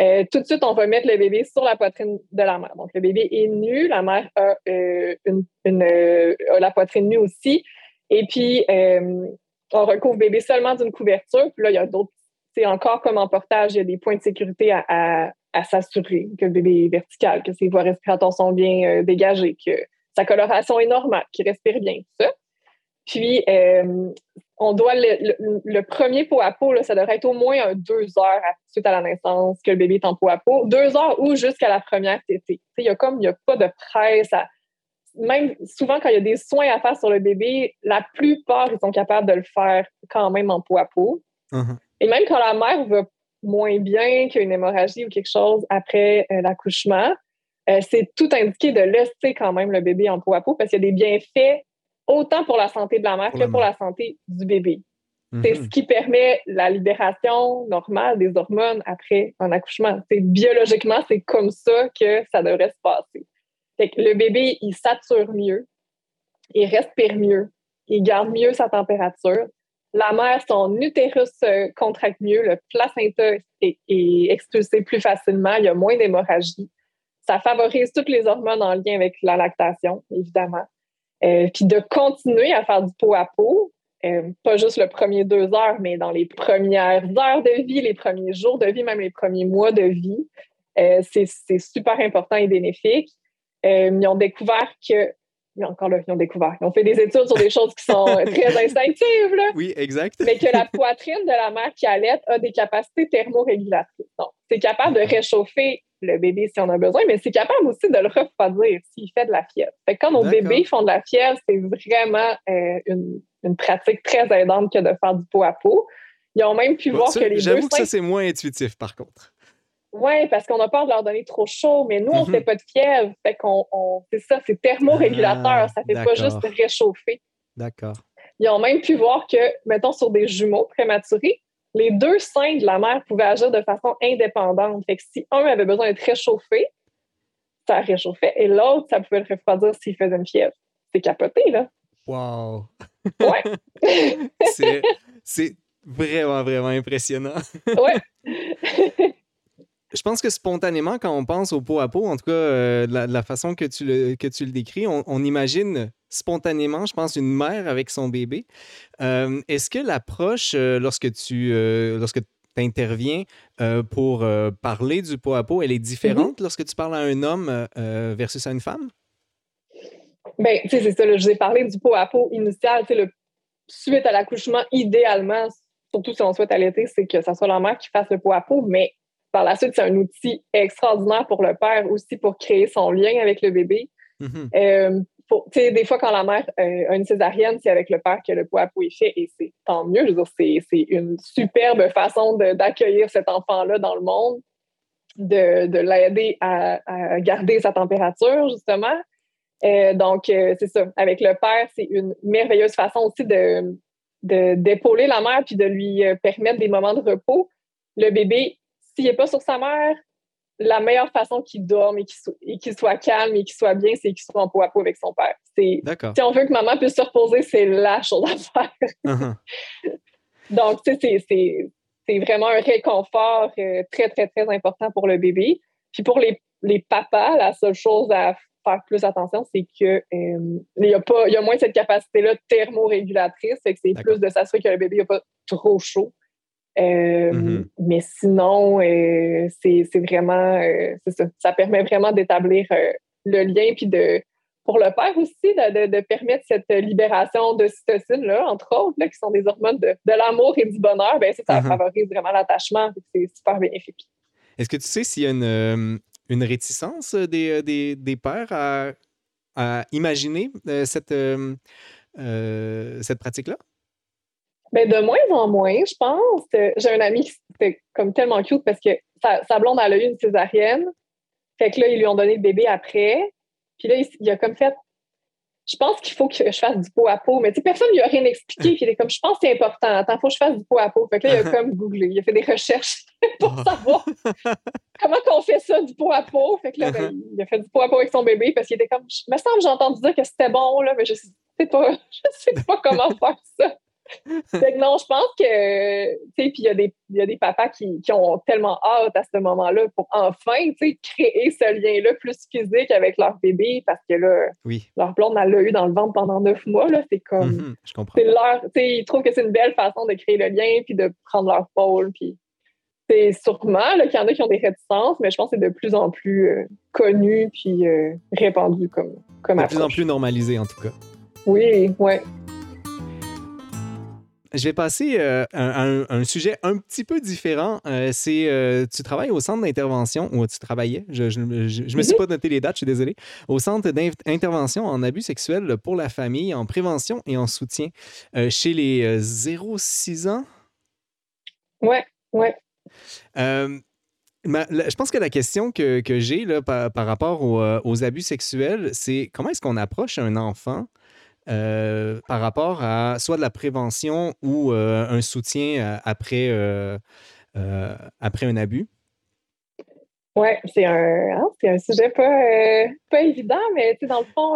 euh, tout de suite, on va mettre le bébé sur la poitrine de la mère. Donc, le bébé est nu, la mère a, euh, une, euh, la poitrine nue aussi. Et puis, on recouvre le bébé seulement d'une couverture. Puis là, il y a d'autres, c'est encore comme en portage, il y a des points de sécurité à, s'assurer que le bébé est vertical, que ses voies respiratoires sont bien dégagées, que sa coloration est normale, qu'il respire bien, tout ça. Puis, on doit le, premier pot à peau, ça devrait être au moins deux heures suite à la naissance que le bébé est en pot à peau. Deux heures ou jusqu'à la première tétée. Il y a comme, il n'y a pas de presse. même souvent, quand il y a des soins à faire sur le bébé, la plupart, ils sont capables de le faire quand même en pot à peau. Uh-huh. Et même quand la mère va moins bien, qu'il y a une hémorragie ou quelque chose après euh, l'accouchement, euh, c'est tout indiqué de laisser quand même le bébé en pot à peau parce qu'il y a des bienfaits autant pour la santé de la mère que pour la santé du bébé. C'est ce mhm. qui permet la libération normale des hormones après un accouchement. C'est biologiquement, c'est comme ça que ça devrait se passer. le bébé, il sature mieux, il respire mieux, il garde mieux sa température. La mère, son utérus contracte mieux, le placenta est, est expulsé plus facilement, il y a moins d'hémorragie. Ça favorise toutes les hormones en lien avec la lactation, évidemment. Euh, puis de continuer à faire du pot à peau, euh, pas juste le premier deux heures, mais dans les premières heures de vie, les premiers jours de vie, même les premiers mois de vie, euh, c'est super important et bénéfique. ils ont découvert que encore là, ils ont découvert. Ils ont fait des études sur des choses qui sont très instinctives. Là, oui, exact. mais que la poitrine de la mère qui allait a des capacités thermorégulatrices. Donc, c'est capable de réchauffer le bébé si on a besoin, mais c'est capable aussi de le refroidir s'il fait de la fièvre. Fait quand nos bébés font de la fièvre, c'est vraiment euh, une, pratique très aidante que de faire du pot à pot. Ils ont même pu voir que les J'avoue que ça, c'est moins intuitif, par contre. Oui, parce qu'on a peur de leur donner trop chaud, mais nous, on ne fait mhm. pas de fièvre. Fait qu'on, c'est ça, c'est thermorégulateur. Ah, ça ne fait pas juste réchauffer. D'accord. Ils ont même pu voir que, mettons, sur des jumeaux prématurés, les deux seins de la mère pouvaient agir de façon indépendante. Fait que si un avait besoin d'être réchauffé, ça réchauffait, et l'autre, ça pouvait le refroidir s'il faisait une fièvre. C'est capoté, là. Wow! Ouais! c'est vraiment, vraiment impressionnant. ouais! Je pense que spontanément, quand on pense au pot à pot, en tout cas, euh, la, façon que tu le, que tu le décris, on, imagine spontanément, je pense, une mère avec son bébé. Euh, est-ce que l'approche, euh, lorsque tu lorsque interviens pour parler du pot à pot, elle est différente mm-hmm. lorsque tu parles à un homme versus à une femme? Bien, tu sais, c'est ça. je vous ai parlé du pot à pot initial. Tu sais, suite à l'accouchement, idéalement, surtout si on souhaite allaiter, c'est que ça soit la mère qui fasse le pot à pot, mais par la suite, c'est un outil extraordinaire pour le père aussi pour créer son lien avec le bébé. Mm-hmm. Euh, des fois, quand la mère euh, a une césarienne, c'est avec le père que le poids à est fait et c'est tant mieux. Je veux dire, c'est une superbe façon d'accueillir cet enfant-là dans le monde, de, l'aider à, garder sa température, justement. Euh, donc, c'est ça. Avec le père, c'est une merveilleuse façon aussi de d'épauler la mère puis de lui permettre des moments de repos. Le bébé, s'il n'est pas sur sa mère, la meilleure façon qu'il dorme et qu'il soit, calme et qu'il soit bien, c'est qu'il soit en peau à peau avec son père. Si on veut que maman puisse se reposer, c'est la chose à faire. Uh-huh. Donc, c'est vraiment un réconfort euh, très, très, très important pour le bébé. Puis pour les, papas, la seule chose à faire plus attention, c'est que euh, il, y a pas, y a moins cette capacité-là thermorégulatrice, c'est plus de s'assurer que le bébé n'a pas trop chaud. Euh, mm-hmm. Mais sinon, euh, c'est vraiment, euh, ça. Ça permet vraiment d'établir le lien, puis de, pour le père aussi, de, permettre cette libération de cytocine-là, entre autres, là, qui sont des hormones de, l'amour et du bonheur. Ben, ça, ça mm-hmm. favorise vraiment l'attachement, c'est super bénéfique. Est-ce que tu sais s'il y a une, une réticence des, des, des pères à, à imaginer cette, cette pratique-là? Ben, de moins en moins, je pense. J'ai un ami qui était comme tellement cute parce que sa, blonde, elle a eu une césarienne. Fait que là, ils lui ont donné le bébé après. Puis là, il, a comme fait je pense qu'il faut que je fasse du pot à peau. Mais tu sais, personne ne lui a rien expliqué. Puis il est comme, je pense que c'est important. Attends, il faut que je fasse du pot à peau. Fait que là, il a comme googlé. Il a fait des recherches pour savoir comment on fait ça, du pot à peau. Fait que là, ben, il a fait du pot à peau avec son bébé parce qu'il était comme, me semble j'ai entendu dire que c'était bon, là, mais je sais pas, je sais pas comment faire ça non, je pense que, tu sais, puis il y, a des, y a des papas qui, qui, ont tellement hâte à ce moment-là pour enfin, tu sais, créer ce lien-là plus physique avec leur bébé parce que là, leur blonde, elle l'a eu dans le ventre pendant neuf mois, là, c'est comme, mm-hmm, je comprends. c'est leur, tu sais, ils trouvent que c'est une belle façon de créer le lien puis de prendre leur pôle, puis c'est sûrement qu'il y en a qui ont des réticences, mais je pense que c'est de plus en plus euh, connu puis euh, répandu comme, comme De plus en plus normalisé, en tout cas. Oui, ouais. Je vais passer euh, à, un, sujet un petit peu différent. Euh, c'est euh, tu travailles au centre d'intervention ou tu travaillais, je ne me suis pas noté les dates, je suis désolé, au centre d'intervention en abus sexuels pour la famille, en prévention et en soutien chez les 0-6 ans? Ouais, ouais. je pense que la question que, j'ai par, par, rapport aux abus sexuels, c'est comment est-ce qu'on approche un enfant euh, par rapport à soit de la prévention ou euh, un soutien après, euh, après un abus? Oui, c'est un, hein, un sujet pas, pas évident, mais dans le fond,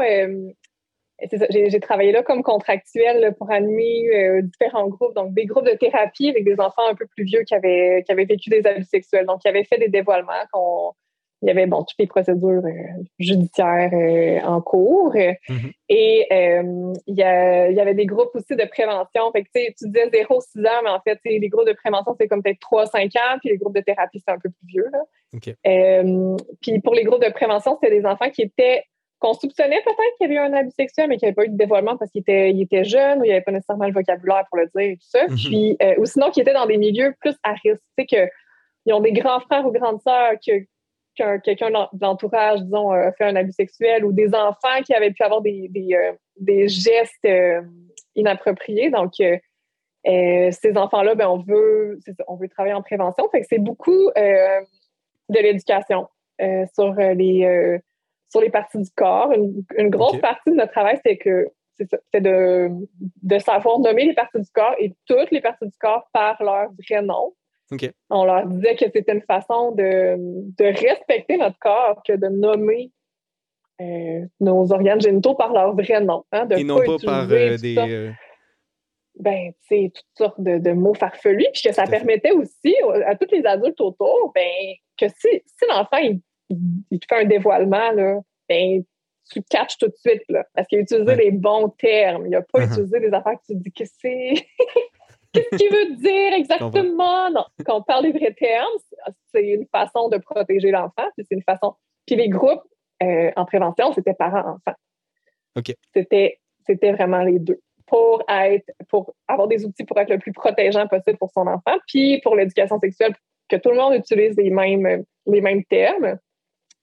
j'ai travaillé là comme contractuel pour animer différents groupes, donc des groupes de thérapie avec des enfants un peu plus vieux qui avaient, qui avaient vécu des abus sexuels, donc qui avaient fait des dévoilements, qu'on il y avait bon, toutes les procédures euh, judiciaires euh, en cours. Mm-hmm. Et euh, il, y il, y avait des groupes aussi de prévention. Fait que, tu disais 0-6 ans, mais en fait, les groupes de prévention, c'est comme peut-être 3-5 ans, puis les groupes de thérapie, c'est un peu plus vieux. Là. puis pour les groupes de prévention, c'était des enfants qui étaient qu'on soupçonnait peut-être qu'il y avait eu un abus sexuel, mais qu'il n'y avait pas eu de dévoilement parce qu'ils étaient, il était jeunes ou il n'y avait pas nécessairement le vocabulaire pour le dire et tout ça. Mm-hmm. Puis, ou sinon, qui étaient dans des milieux plus à risque. Tu sais, qu'ils ont des grands frères ou grandes sœurs qui quelqu'un de l'entourage, disons, a fait un abus sexuel ou des enfants qui avaient pu avoir des, euh, gestes euh, inappropriés. Donc, euh, ces enfants-là, ben, on, veut, on veut travailler en prévention. Fait que c'est beaucoup de l'éducation sur, les, sur les parties du corps. Une, grosse partie de notre travail, c'est que c'est de, de savoir nommer les parties du corps et toutes les parties du corps par leur vrai nom. On leur disait que c'était une façon de, respecter notre corps que de nommer euh, nos organes génitaux par leur vrai nom. Hein, de Et non pas, par euh, des. Euh, ben, c'est toutes sortes de, mots farfelus, puis que ça permettait aussi à tous les adultes autour, ben, que si, si l'enfant il, te fait un dévoilement, là, ben, tu catches tout de suite, là, parce qu'il a utilisé les bons termes. Il n'a pas uh-huh. utilisé des affaires que tu dis que c'est. Qu'est-ce qu'il veut dire exactement? Non, quand on parle des vrais termes, c'est une façon de protéger l'enfant, c'est une façon. Puis les groupes euh, en prévention, c'était parents-enfants. OK. C'était, c'était vraiment les deux. Pour être, pour avoir des outils pour être le plus protégeant possible pour son enfant, puis pour l'éducation sexuelle, que tout le monde utilise les mêmes, les mêmes termes.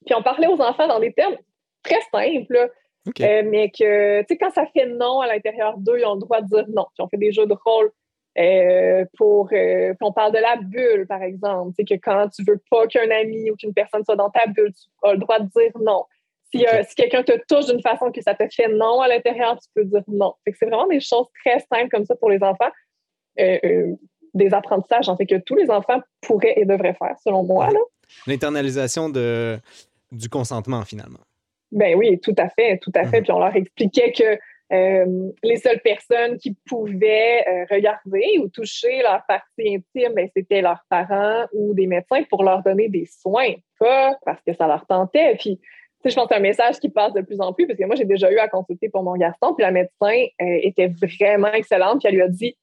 Puis on parlait aux enfants dans des termes très simples, euh, mais que, tu sais, quand ça fait non à l'intérieur d'eux, ils ont le droit de dire non. Puis on fait des jeux de rôle euh, pour euh, on parle de la bulle, par exemple. C'est que quand tu veux pas qu'un ami ou qu'une personne soit dans ta bulle, tu as le droit de dire non. Si, euh, si quelqu'un te touche d'une façon que ça te fait non à l'intérieur, tu peux dire non. c'est vraiment des choses très simples comme ça pour les enfants. des apprentissages, en fait, que tous les enfants pourraient et devraient faire, selon moi. L'internalisation de, du consentement, finalement. Ben oui, tout à fait, tout à fait. Mhm. Puis on leur expliquait que euh, les seules personnes qui pouvaient euh, regarder ou toucher leur partie intime, ben, c'était leurs parents ou des médecins pour leur donner des soins, pas parce que ça leur tentait. Puis, je pense que c'est un message qui passe de plus en plus parce que moi, j'ai déjà eu à consulter pour mon garçon, puis la médecin euh, était vraiment excellente, puis elle lui a dit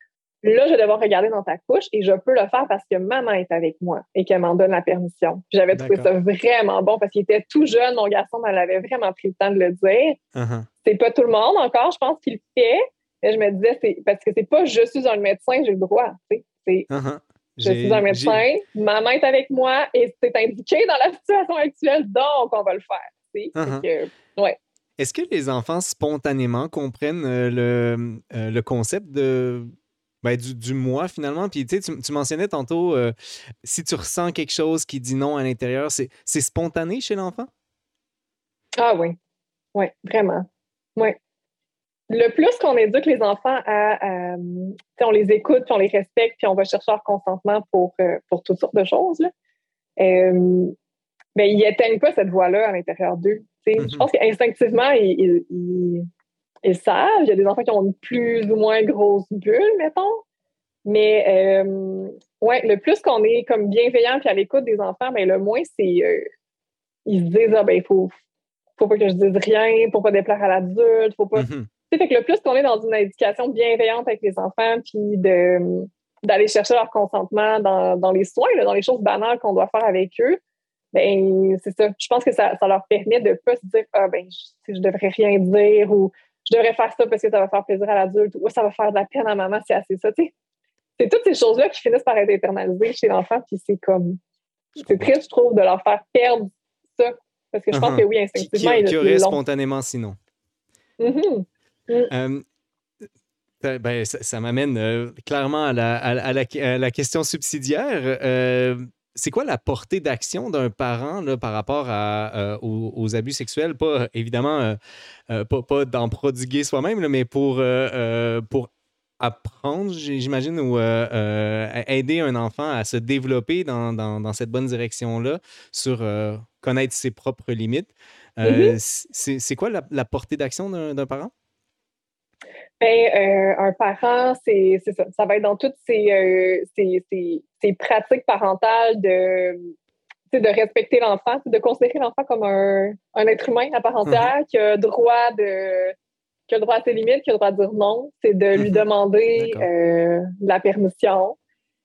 Là, je vais devoir regarder dans ta couche et je peux le faire parce que maman est avec moi et qu'elle m'en donne la permission. J'avais trouvé ça vraiment bon parce qu'il était tout jeune, mon garçon, mais elle avait vraiment pris le temps de le dire. Uh-huh c'est pas tout le monde encore, je pense, qu'il le fait. Mais je me disais, c'est parce que c'est pas je suis un médecin, j'ai le droit. C'est uh-huh. je suis un médecin, maman est avec moi et c'est indiqué dans la situation actuelle, donc on va le faire. Uh-huh. ouais. Est-ce que les enfants spontanément comprennent euh, le, euh, le concept de ben, du, du, moi finalement? Puis tu, tu mentionnais tantôt, euh, si tu ressens quelque chose qui dit non à l'intérieur, c'est spontané chez l'enfant? Ah oui, oui, vraiment. Oui. Le plus qu'on éduque les enfants à, on les écoute, puis on les respecte, puis on va chercher leur consentement pour, euh, pour toutes sortes de choses, là, euh, ben, ils n'éteignent pas cette voix-là à l'intérieur d'eux. Je mm-hmm. pense qu'instinctivement, ils, ils savent. Il y a des enfants qui ont une plus ou moins grosse bulle, mettons. Mais euh, ouais, le plus qu'on est comme bienveillant puis à l'écoute des enfants, ben, le moins c'est euh, ils se disent ah ben il faut faut pas que je dise rien, faut pas déplaire à l'adulte, faut pas. Mm Fait que le plus qu'on est dans une éducation bienveillante avec les enfants, puis de d'aller chercher leur consentement dans, dans les soins, dans les choses banales qu'on doit faire avec eux, ben c'est ça. Je pense que ça, ça leur permet de pas se dire ah ben je, je devrais rien dire ou je devrais faire ça parce que ça va faire plaisir à l'adulte ou ça va faire de la peine à maman si c'est ça. C'est toutes ces choses-là qui finissent par être internalisées chez l'enfant, puis c'est comme. C'est triste, je trouve, de leur faire perdre ça. Parce que je pense uh-huh. que oui, instinctivement. Qui, qui aurait spontanément sinon? Mm-hmm. Mm. Euh, ben, ça, m'amène euh, clairement à la, à, la, question subsidiaire. Euh, c'est quoi la portée d'action d'un parent par rapport à, euh, aux, abus sexuels? Pas évidemment, euh, pas, d'en prodiguer soi-même, mais pour, pour apprendre, j'imagine, ou aider un enfant à se développer dans, cette bonne direction-là, sur connaître ses propres limites. Mm-hmm. C'est quoi la portée d'action d'un parent? Ben, euh, un parent, c'est ça. Ça va être dans toutes ces, euh, pratiques parentales de, de respecter l'enfant, de considérer l'enfant comme un, être humain à part entière mm-hmm. qui a droit de qui a droit à ses limites, qui a le droit de dire non, c'est de lui mm-hmm. demander euh, la permission.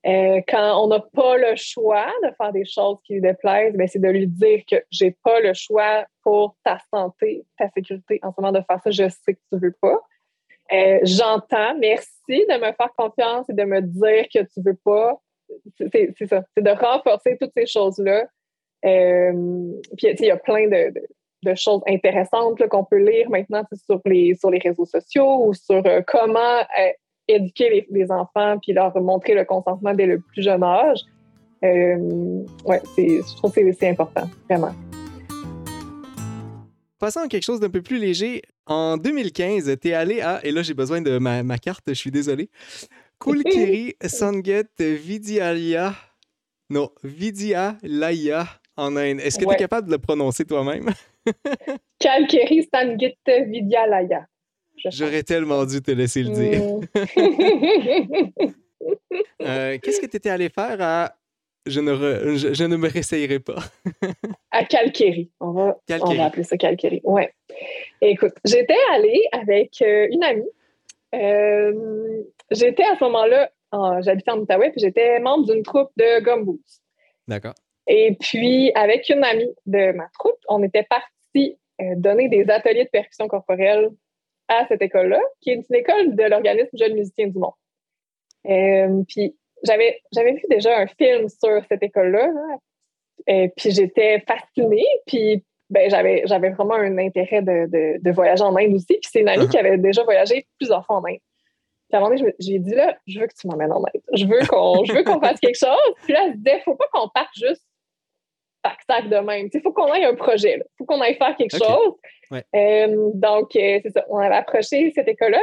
quand on n'a pas le choix de faire des choses qui lui déplaisent, ben, c'est de lui dire que j'ai pas le choix pour ta santé, ta sécurité en ce moment de faire ça, je sais que tu veux pas. Euh, j'entends, merci de me faire confiance et de me dire que tu veux pas. C'est ça, c'est de renforcer toutes ces choses-là. Euh, puis, il y a plein de, choses intéressantes qu'on peut lire maintenant sur les, sur les réseaux sociaux ou sur euh, comment éduquer les, enfants puis leur montrer le consentement dès le plus jeune âge. ouais, je trouve que c'est important, vraiment. Passons à quelque chose d'un peu plus léger. En 2015, tu es allé à, et là j'ai besoin de ma, carte, je suis désolé. Kulkiri Sanget Vidyalaya. Non, Vidyalaya en Inde. Est-ce que tu es capable de le prononcer toi-même? Kalkiri Sanget Vidyalaya. J'aurais tellement dû te laisser le dire. Mm. Euh, qu'est-ce que tu étais allé faire à je ne, je, ne me réessayerai pas. à Calquéry. On va, on va appeler ça Calquéry. Ouais. Écoute, j'étais allée avec euh, une amie. Euh, j'étais à ce moment-là, j'habitais en Outaouais, puis j'étais membre d'une troupe de Gumboots. D'accord. Et puis, avec une amie de ma troupe, on était parti euh, donner des ateliers de percussion corporelle à cette école-là, qui est une école de l'organisme Jeunes musiciens du monde. puis, j'avais, j'avais vu déjà un film sur cette école-là, et euh, puis j'étais fascinée, puis ben, j'avais, j'avais vraiment un intérêt de, de, voyager en Inde aussi. Puis c'est une amie uh-huh. qui avait déjà voyagé plusieurs fois en Inde. Puis à un moment donné, j'ai dit là, je veux que tu m'emmènes en Inde. Je veux qu'on, je veux qu'on fasse quelque chose. Puis là, elle se disait, faut pas qu'on parte juste tac-tac de même. Il faut qu'on ait un projet. Il faut qu'on aille faire quelque chose. Euh, donc, euh, c'est ça. On avait approché cette école-là.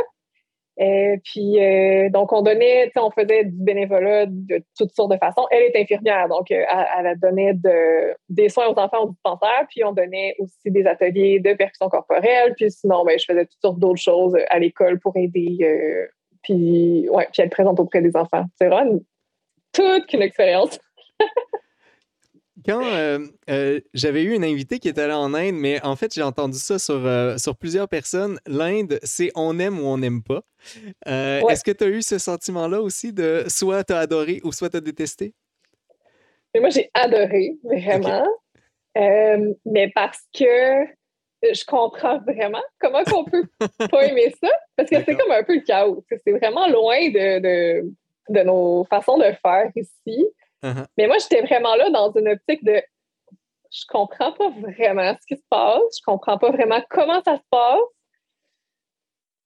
Et puis, euh, donc, on donnait, on faisait du bénévolat de toutes sortes de façons. Elle est infirmière, donc euh, elle, elle, donnait de, des soins aux enfants au dispensaire, puis on donnait aussi des ateliers de percussion corporelle, puis sinon, ben, je faisais toutes sortes d'autres choses à l'école pour aider. Euh, puis, ouais, puis elle présente auprès des enfants. C'est vraiment toute une expérience. Quand euh, euh, j'avais eu une invitée qui était allée en Inde, mais en fait, j'ai entendu ça sur, euh, sur plusieurs personnes. L'Inde, c'est on aime ou on n'aime pas. Est-ce que tu as eu ce sentiment-là aussi de soit tu as adoré ou soit tu as détesté? moi, j'ai adoré, vraiment. mais parce que je comprends vraiment comment on peut pas aimer ça. Parce que c'est comme un peu le chaos. C'est vraiment loin de, de, de nos façons de faire ici. Uh-huh. Mais moi, j'étais vraiment là dans une optique de je comprends pas vraiment ce qui se passe, je comprends pas vraiment comment ça se passe.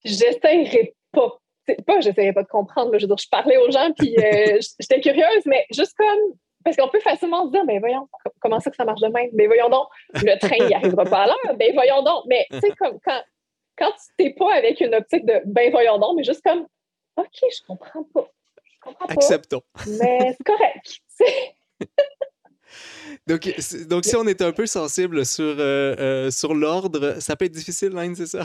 J'essaierai pas. pas, j'essayais pas de comprendre. je veux dire, je parlais aux gens, puis euh, j'étais curieuse, mais juste comme parce qu'on peut facilement se dire, ben voyons, comment ça que ça marche de même? Ben voyons donc, le train, il arrivera pas à l'heure. Ben voyons donc. Mais tu sais, comme quand, quand tu n'es pas avec une optique de ben voyons donc, mais juste comme OK, je comprends pas. Je comprends pas. Acceptons. Mais c'est correct. donc, donc, si on est un peu sensible sur, euh, euh, sur l'ordre, ça peut être difficile, Line, c'est ça?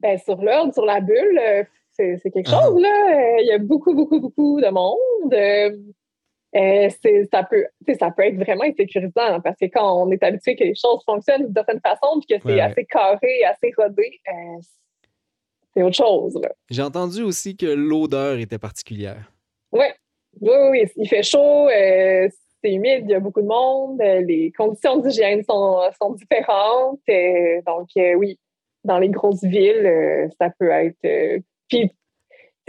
Ben, sur l'ordre, sur la bulle, euh, c'est quelque ah. chose, là. Il y a beaucoup, beaucoup, beaucoup de monde. Euh, ça, peut, ça peut être vraiment insécurisant parce que quand on est habitué que les choses fonctionnent d'une certaine façon puis que c'est assez carré, assez rodé, euh, c'est autre chose. J'ai entendu aussi que l'odeur était particulière. Ouais. Oui, oui, il fait chaud, euh, c'est humide, il y a beaucoup de monde, les conditions d'hygiène sont, sont différentes. donc, oui, dans les grosses villes, ça peut être. puis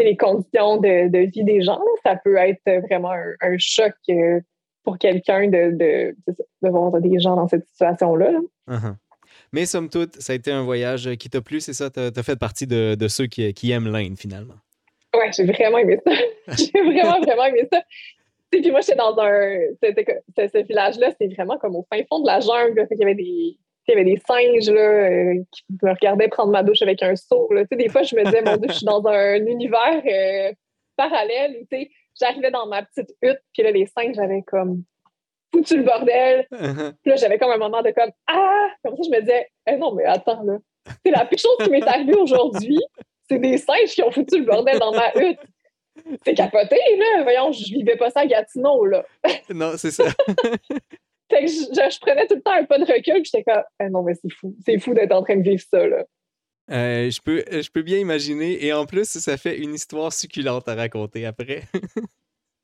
les conditions de, vie des gens. Ça peut être vraiment un, choc euh, pour quelqu'un de, voir des gens dans cette situation-là. Uh-huh. Mais somme toute, ça a été un voyage qui t'a plu, c'est ça? Tu as, fait partie de, ceux qui, aiment l'Inde, finalement. Oui, j'ai vraiment aimé ça. j'ai vraiment, vraiment aimé ça. Puis moi, j'étais dans un. Ce, village-là, c'était vraiment comme au fin fond de la jungle. Il y avait des, il y avait des singes là, euh, qui me regardaient prendre ma douche avec un seau. Là. Des fois, je me disais, mon Dieu, je suis dans un univers euh, parallèle. J'arrivais dans ma petite hutte, puis là, les singes, j'avais comme foutu le bordel. Uh-huh. Puis là, j'avais comme un moment de comme Ah! Comme ça, je me disais, eh non, mais attends, là. C'est la pire chose qui m'est arrivée aujourd'hui. C'est des singes qui ont foutu le bordel dans ma hutte. C'est capoté, là. Voyons, je vivais pas ça à Gatineau, là. non, c'est ça. Fait que je, prenais tout le temps un pas de recul, j'étais comme, ah non, mais c'est fou. C'est fou d'être en train de vivre ça, là. Euh, je, peux, je peux bien imaginer. Et en plus, ça fait une histoire succulente à raconter après.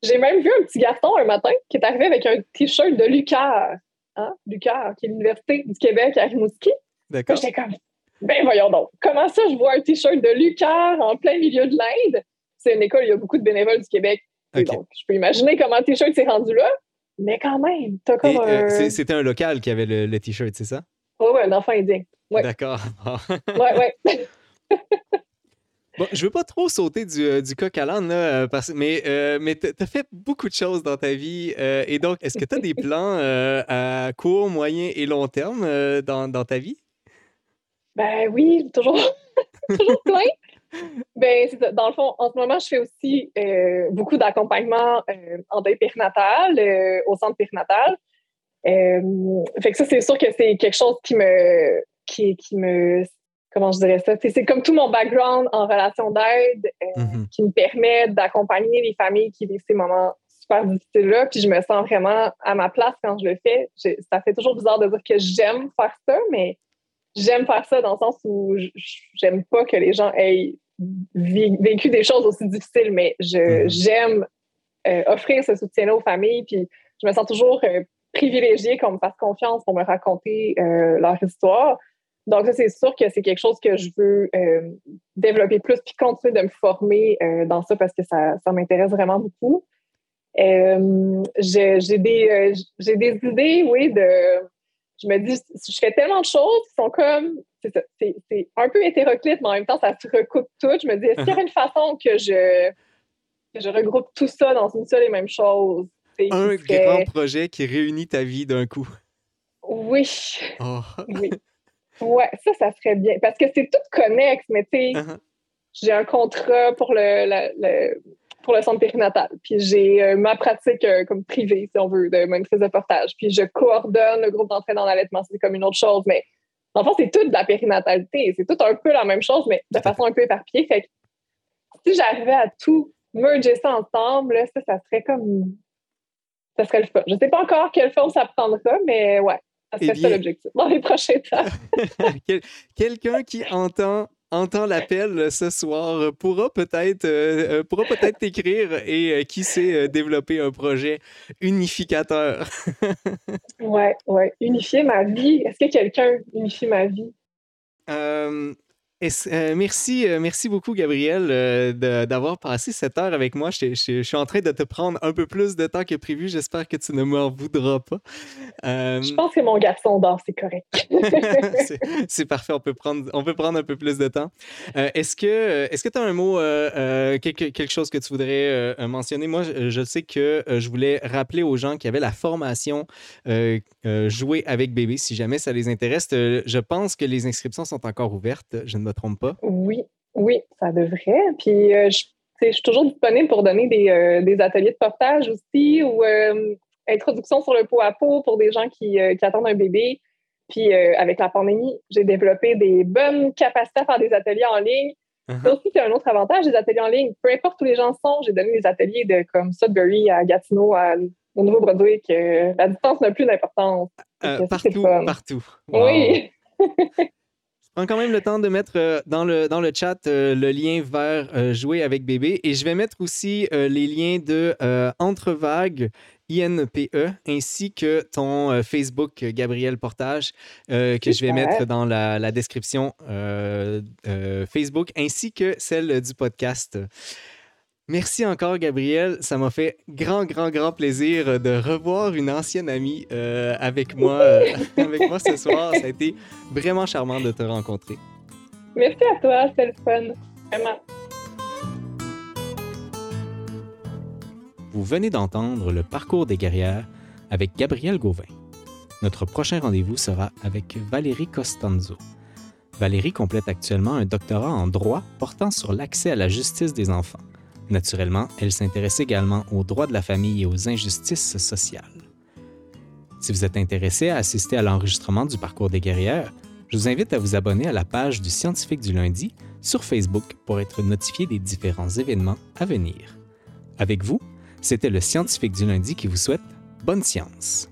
J'ai même vu un petit garçon un matin qui est arrivé avec un t-shirt de Lucar. Hein? Lucar, qui est l'Université du Québec à Rimouski. D'accord. J'étais comme, ben voyons donc, comment ça, je vois un t-shirt de Lucar en plein milieu de l'Inde? C'est une école, il y a beaucoup de bénévoles du Québec. Donc, je peux imaginer comment le t-shirt s'est rendu là. Mais quand même, t'as comme euh, un... C'était un local qui avait le, T-shirt, c'est ça? Oui, oui, un enfant indien. Ouais. D'accord. ouais, ouais. Bon, je veux pas trop sauter du, euh, du coq à l'âne, euh, parce, mais, mais tu as fait beaucoup de choses dans ta vie. et donc, est-ce que tu as des plans à court, moyen et long terme dans, dans, ta vie? Ben oui, toujours, toujours plein. Ben, dans le fond, en ce moment, je fais aussi euh, beaucoup d'accompagnement euh, en deuil périnatal, euh, au centre périnatal. fait que ça, c'est sûr que c'est quelque chose qui me, qui, qui me, comment je dirais ça, c'est comme tout mon background en relation d'aide mm-hmm. qui me permet d'accompagner les familles qui vivent ces moments super difficiles-là. Puis je me sens vraiment à ma place quand je le fais. ça fait toujours bizarre de dire que j'aime faire ça, mais j'aime faire ça dans le sens où j'aime pas que les gens aient vécu des choses aussi difficiles, mais mm-hmm. j'aime euh, offrir ce soutien-là aux familles. Puis je me sens toujours euh, privilégiée qu'on me fasse confiance pour me raconter euh, leur histoire. Donc, ça, c'est sûr que c'est quelque chose que je veux développer plus puis continuer de me former dans ça parce que ça, ça m'intéresse vraiment beaucoup. j'ai des, des idées, oui, de je me dis, je fais tellement de choses qui sont comme, c'est un peu hétéroclite, mais en même temps, ça se recoupe tout. Je me dis, est-ce qu'il y aurait une façon que je, je regroupe tout ça dans une seule et même chose? Un grand projet qui réunit ta vie d'un coup. Oui. Oh. oui. Ouais, ça, ça serait bien. Parce que c'est tout connexe, mais tu sais, uh-huh. j'ai un contrat pour le, pour le centre périnatal. Puis j'ai euh, ma pratique euh, comme privée, si on veut, de maîtrise de portage. Puis je coordonne le groupe d'entraînement en allaitement. C'est comme une autre chose. Mais en fait, c'est tout de la périnatalité. C'est tout un peu la même chose, mais de façon un peu éparpillée. Fait que si j'arrivais à tout merger ça ensemble, ça, ça serait comme. Ça serait le fun. Je sais pas encore quelle forme ça prendra, mais ouais. Serait eh ça l'objectif dans les prochains temps. Quelqu'un qui entend entend l'appel ce soir pourra peut-être euh, euh, pourra peut-être t'écrire et euh, qui sait développer un projet unificateur. ouais, ouais, unifier ma vie. Est-ce que quelqu'un unifie ma vie? Euh, merci, euh, merci beaucoup, Gabriel, euh, d'avoir passé cette heure avec moi. Je, suis en train de te prendre un peu plus de temps que prévu. J'espère que tu ne m'en voudras pas. Je pense que mon garçon dort, c'est correct. c'est parfait, on peut, prendre, on peut prendre un peu plus de temps. est-ce que tu est as un mot, quelque, quelque, chose que tu voudrais mentionner? Moi, je, je, sais que je voulais rappeler aux gens qui avaient la formation Jouer avec bébé, si jamais ça les intéresse. je pense que les inscriptions sont encore ouvertes. Je ne me trompe pas? Oui, oui, ça devrait. Puis euh, je, suis toujours disponible pour donner des, euh, des ateliers de portage aussi ou euh, introduction sur le pot à pot pour des gens qui, qui attendent un bébé. Puis avec la pandémie, j'ai développé des bonnes capacités à faire des ateliers en ligne. Ça aussi, c'est un autre avantage des ateliers en ligne. Peu importe où les gens sont, j'ai donné des ateliers de comme Sudbury à Gatineau, au Nouveau-Brunswick. la distance n'a plus d'importance. partout, partout. Oui. prends quand même le temps de mettre euh, dans, le, dans le chat euh, le lien vers euh, Jouer avec bébé et je vais mettre aussi les liens de Entre Vagues, INPE, ainsi que ton Facebook, Gabriel Portage, que je vais mettre dans la, la description Facebook, ainsi que celle du podcast. Merci encore, Gabriel. Ça m'a fait grand, grand, grand plaisir de revoir une ancienne amie euh, avec, moi, euh, avec moi ce soir. Ça a été vraiment charmant de te rencontrer. Merci à toi, c'était le fun. Vraiment. Vous venez d'entendre le parcours des guerrières avec Gabriel Gauvin. Notre prochain rendez-vous sera avec Valérie Costanzo. Valérie complète actuellement un doctorat en droit portant sur l'accès à la justice des enfants. Naturellement, elle s'intéresse également aux droits de la famille et aux injustices sociales. Si vous êtes intéressé à assister à l'enregistrement du parcours des guerrières, je vous invite à vous abonner à la page du Scientifique du lundi sur Facebook pour être notifié des différents événements à venir. Avec vous, c'était le Scientifique du lundi qui vous souhaite bonne science.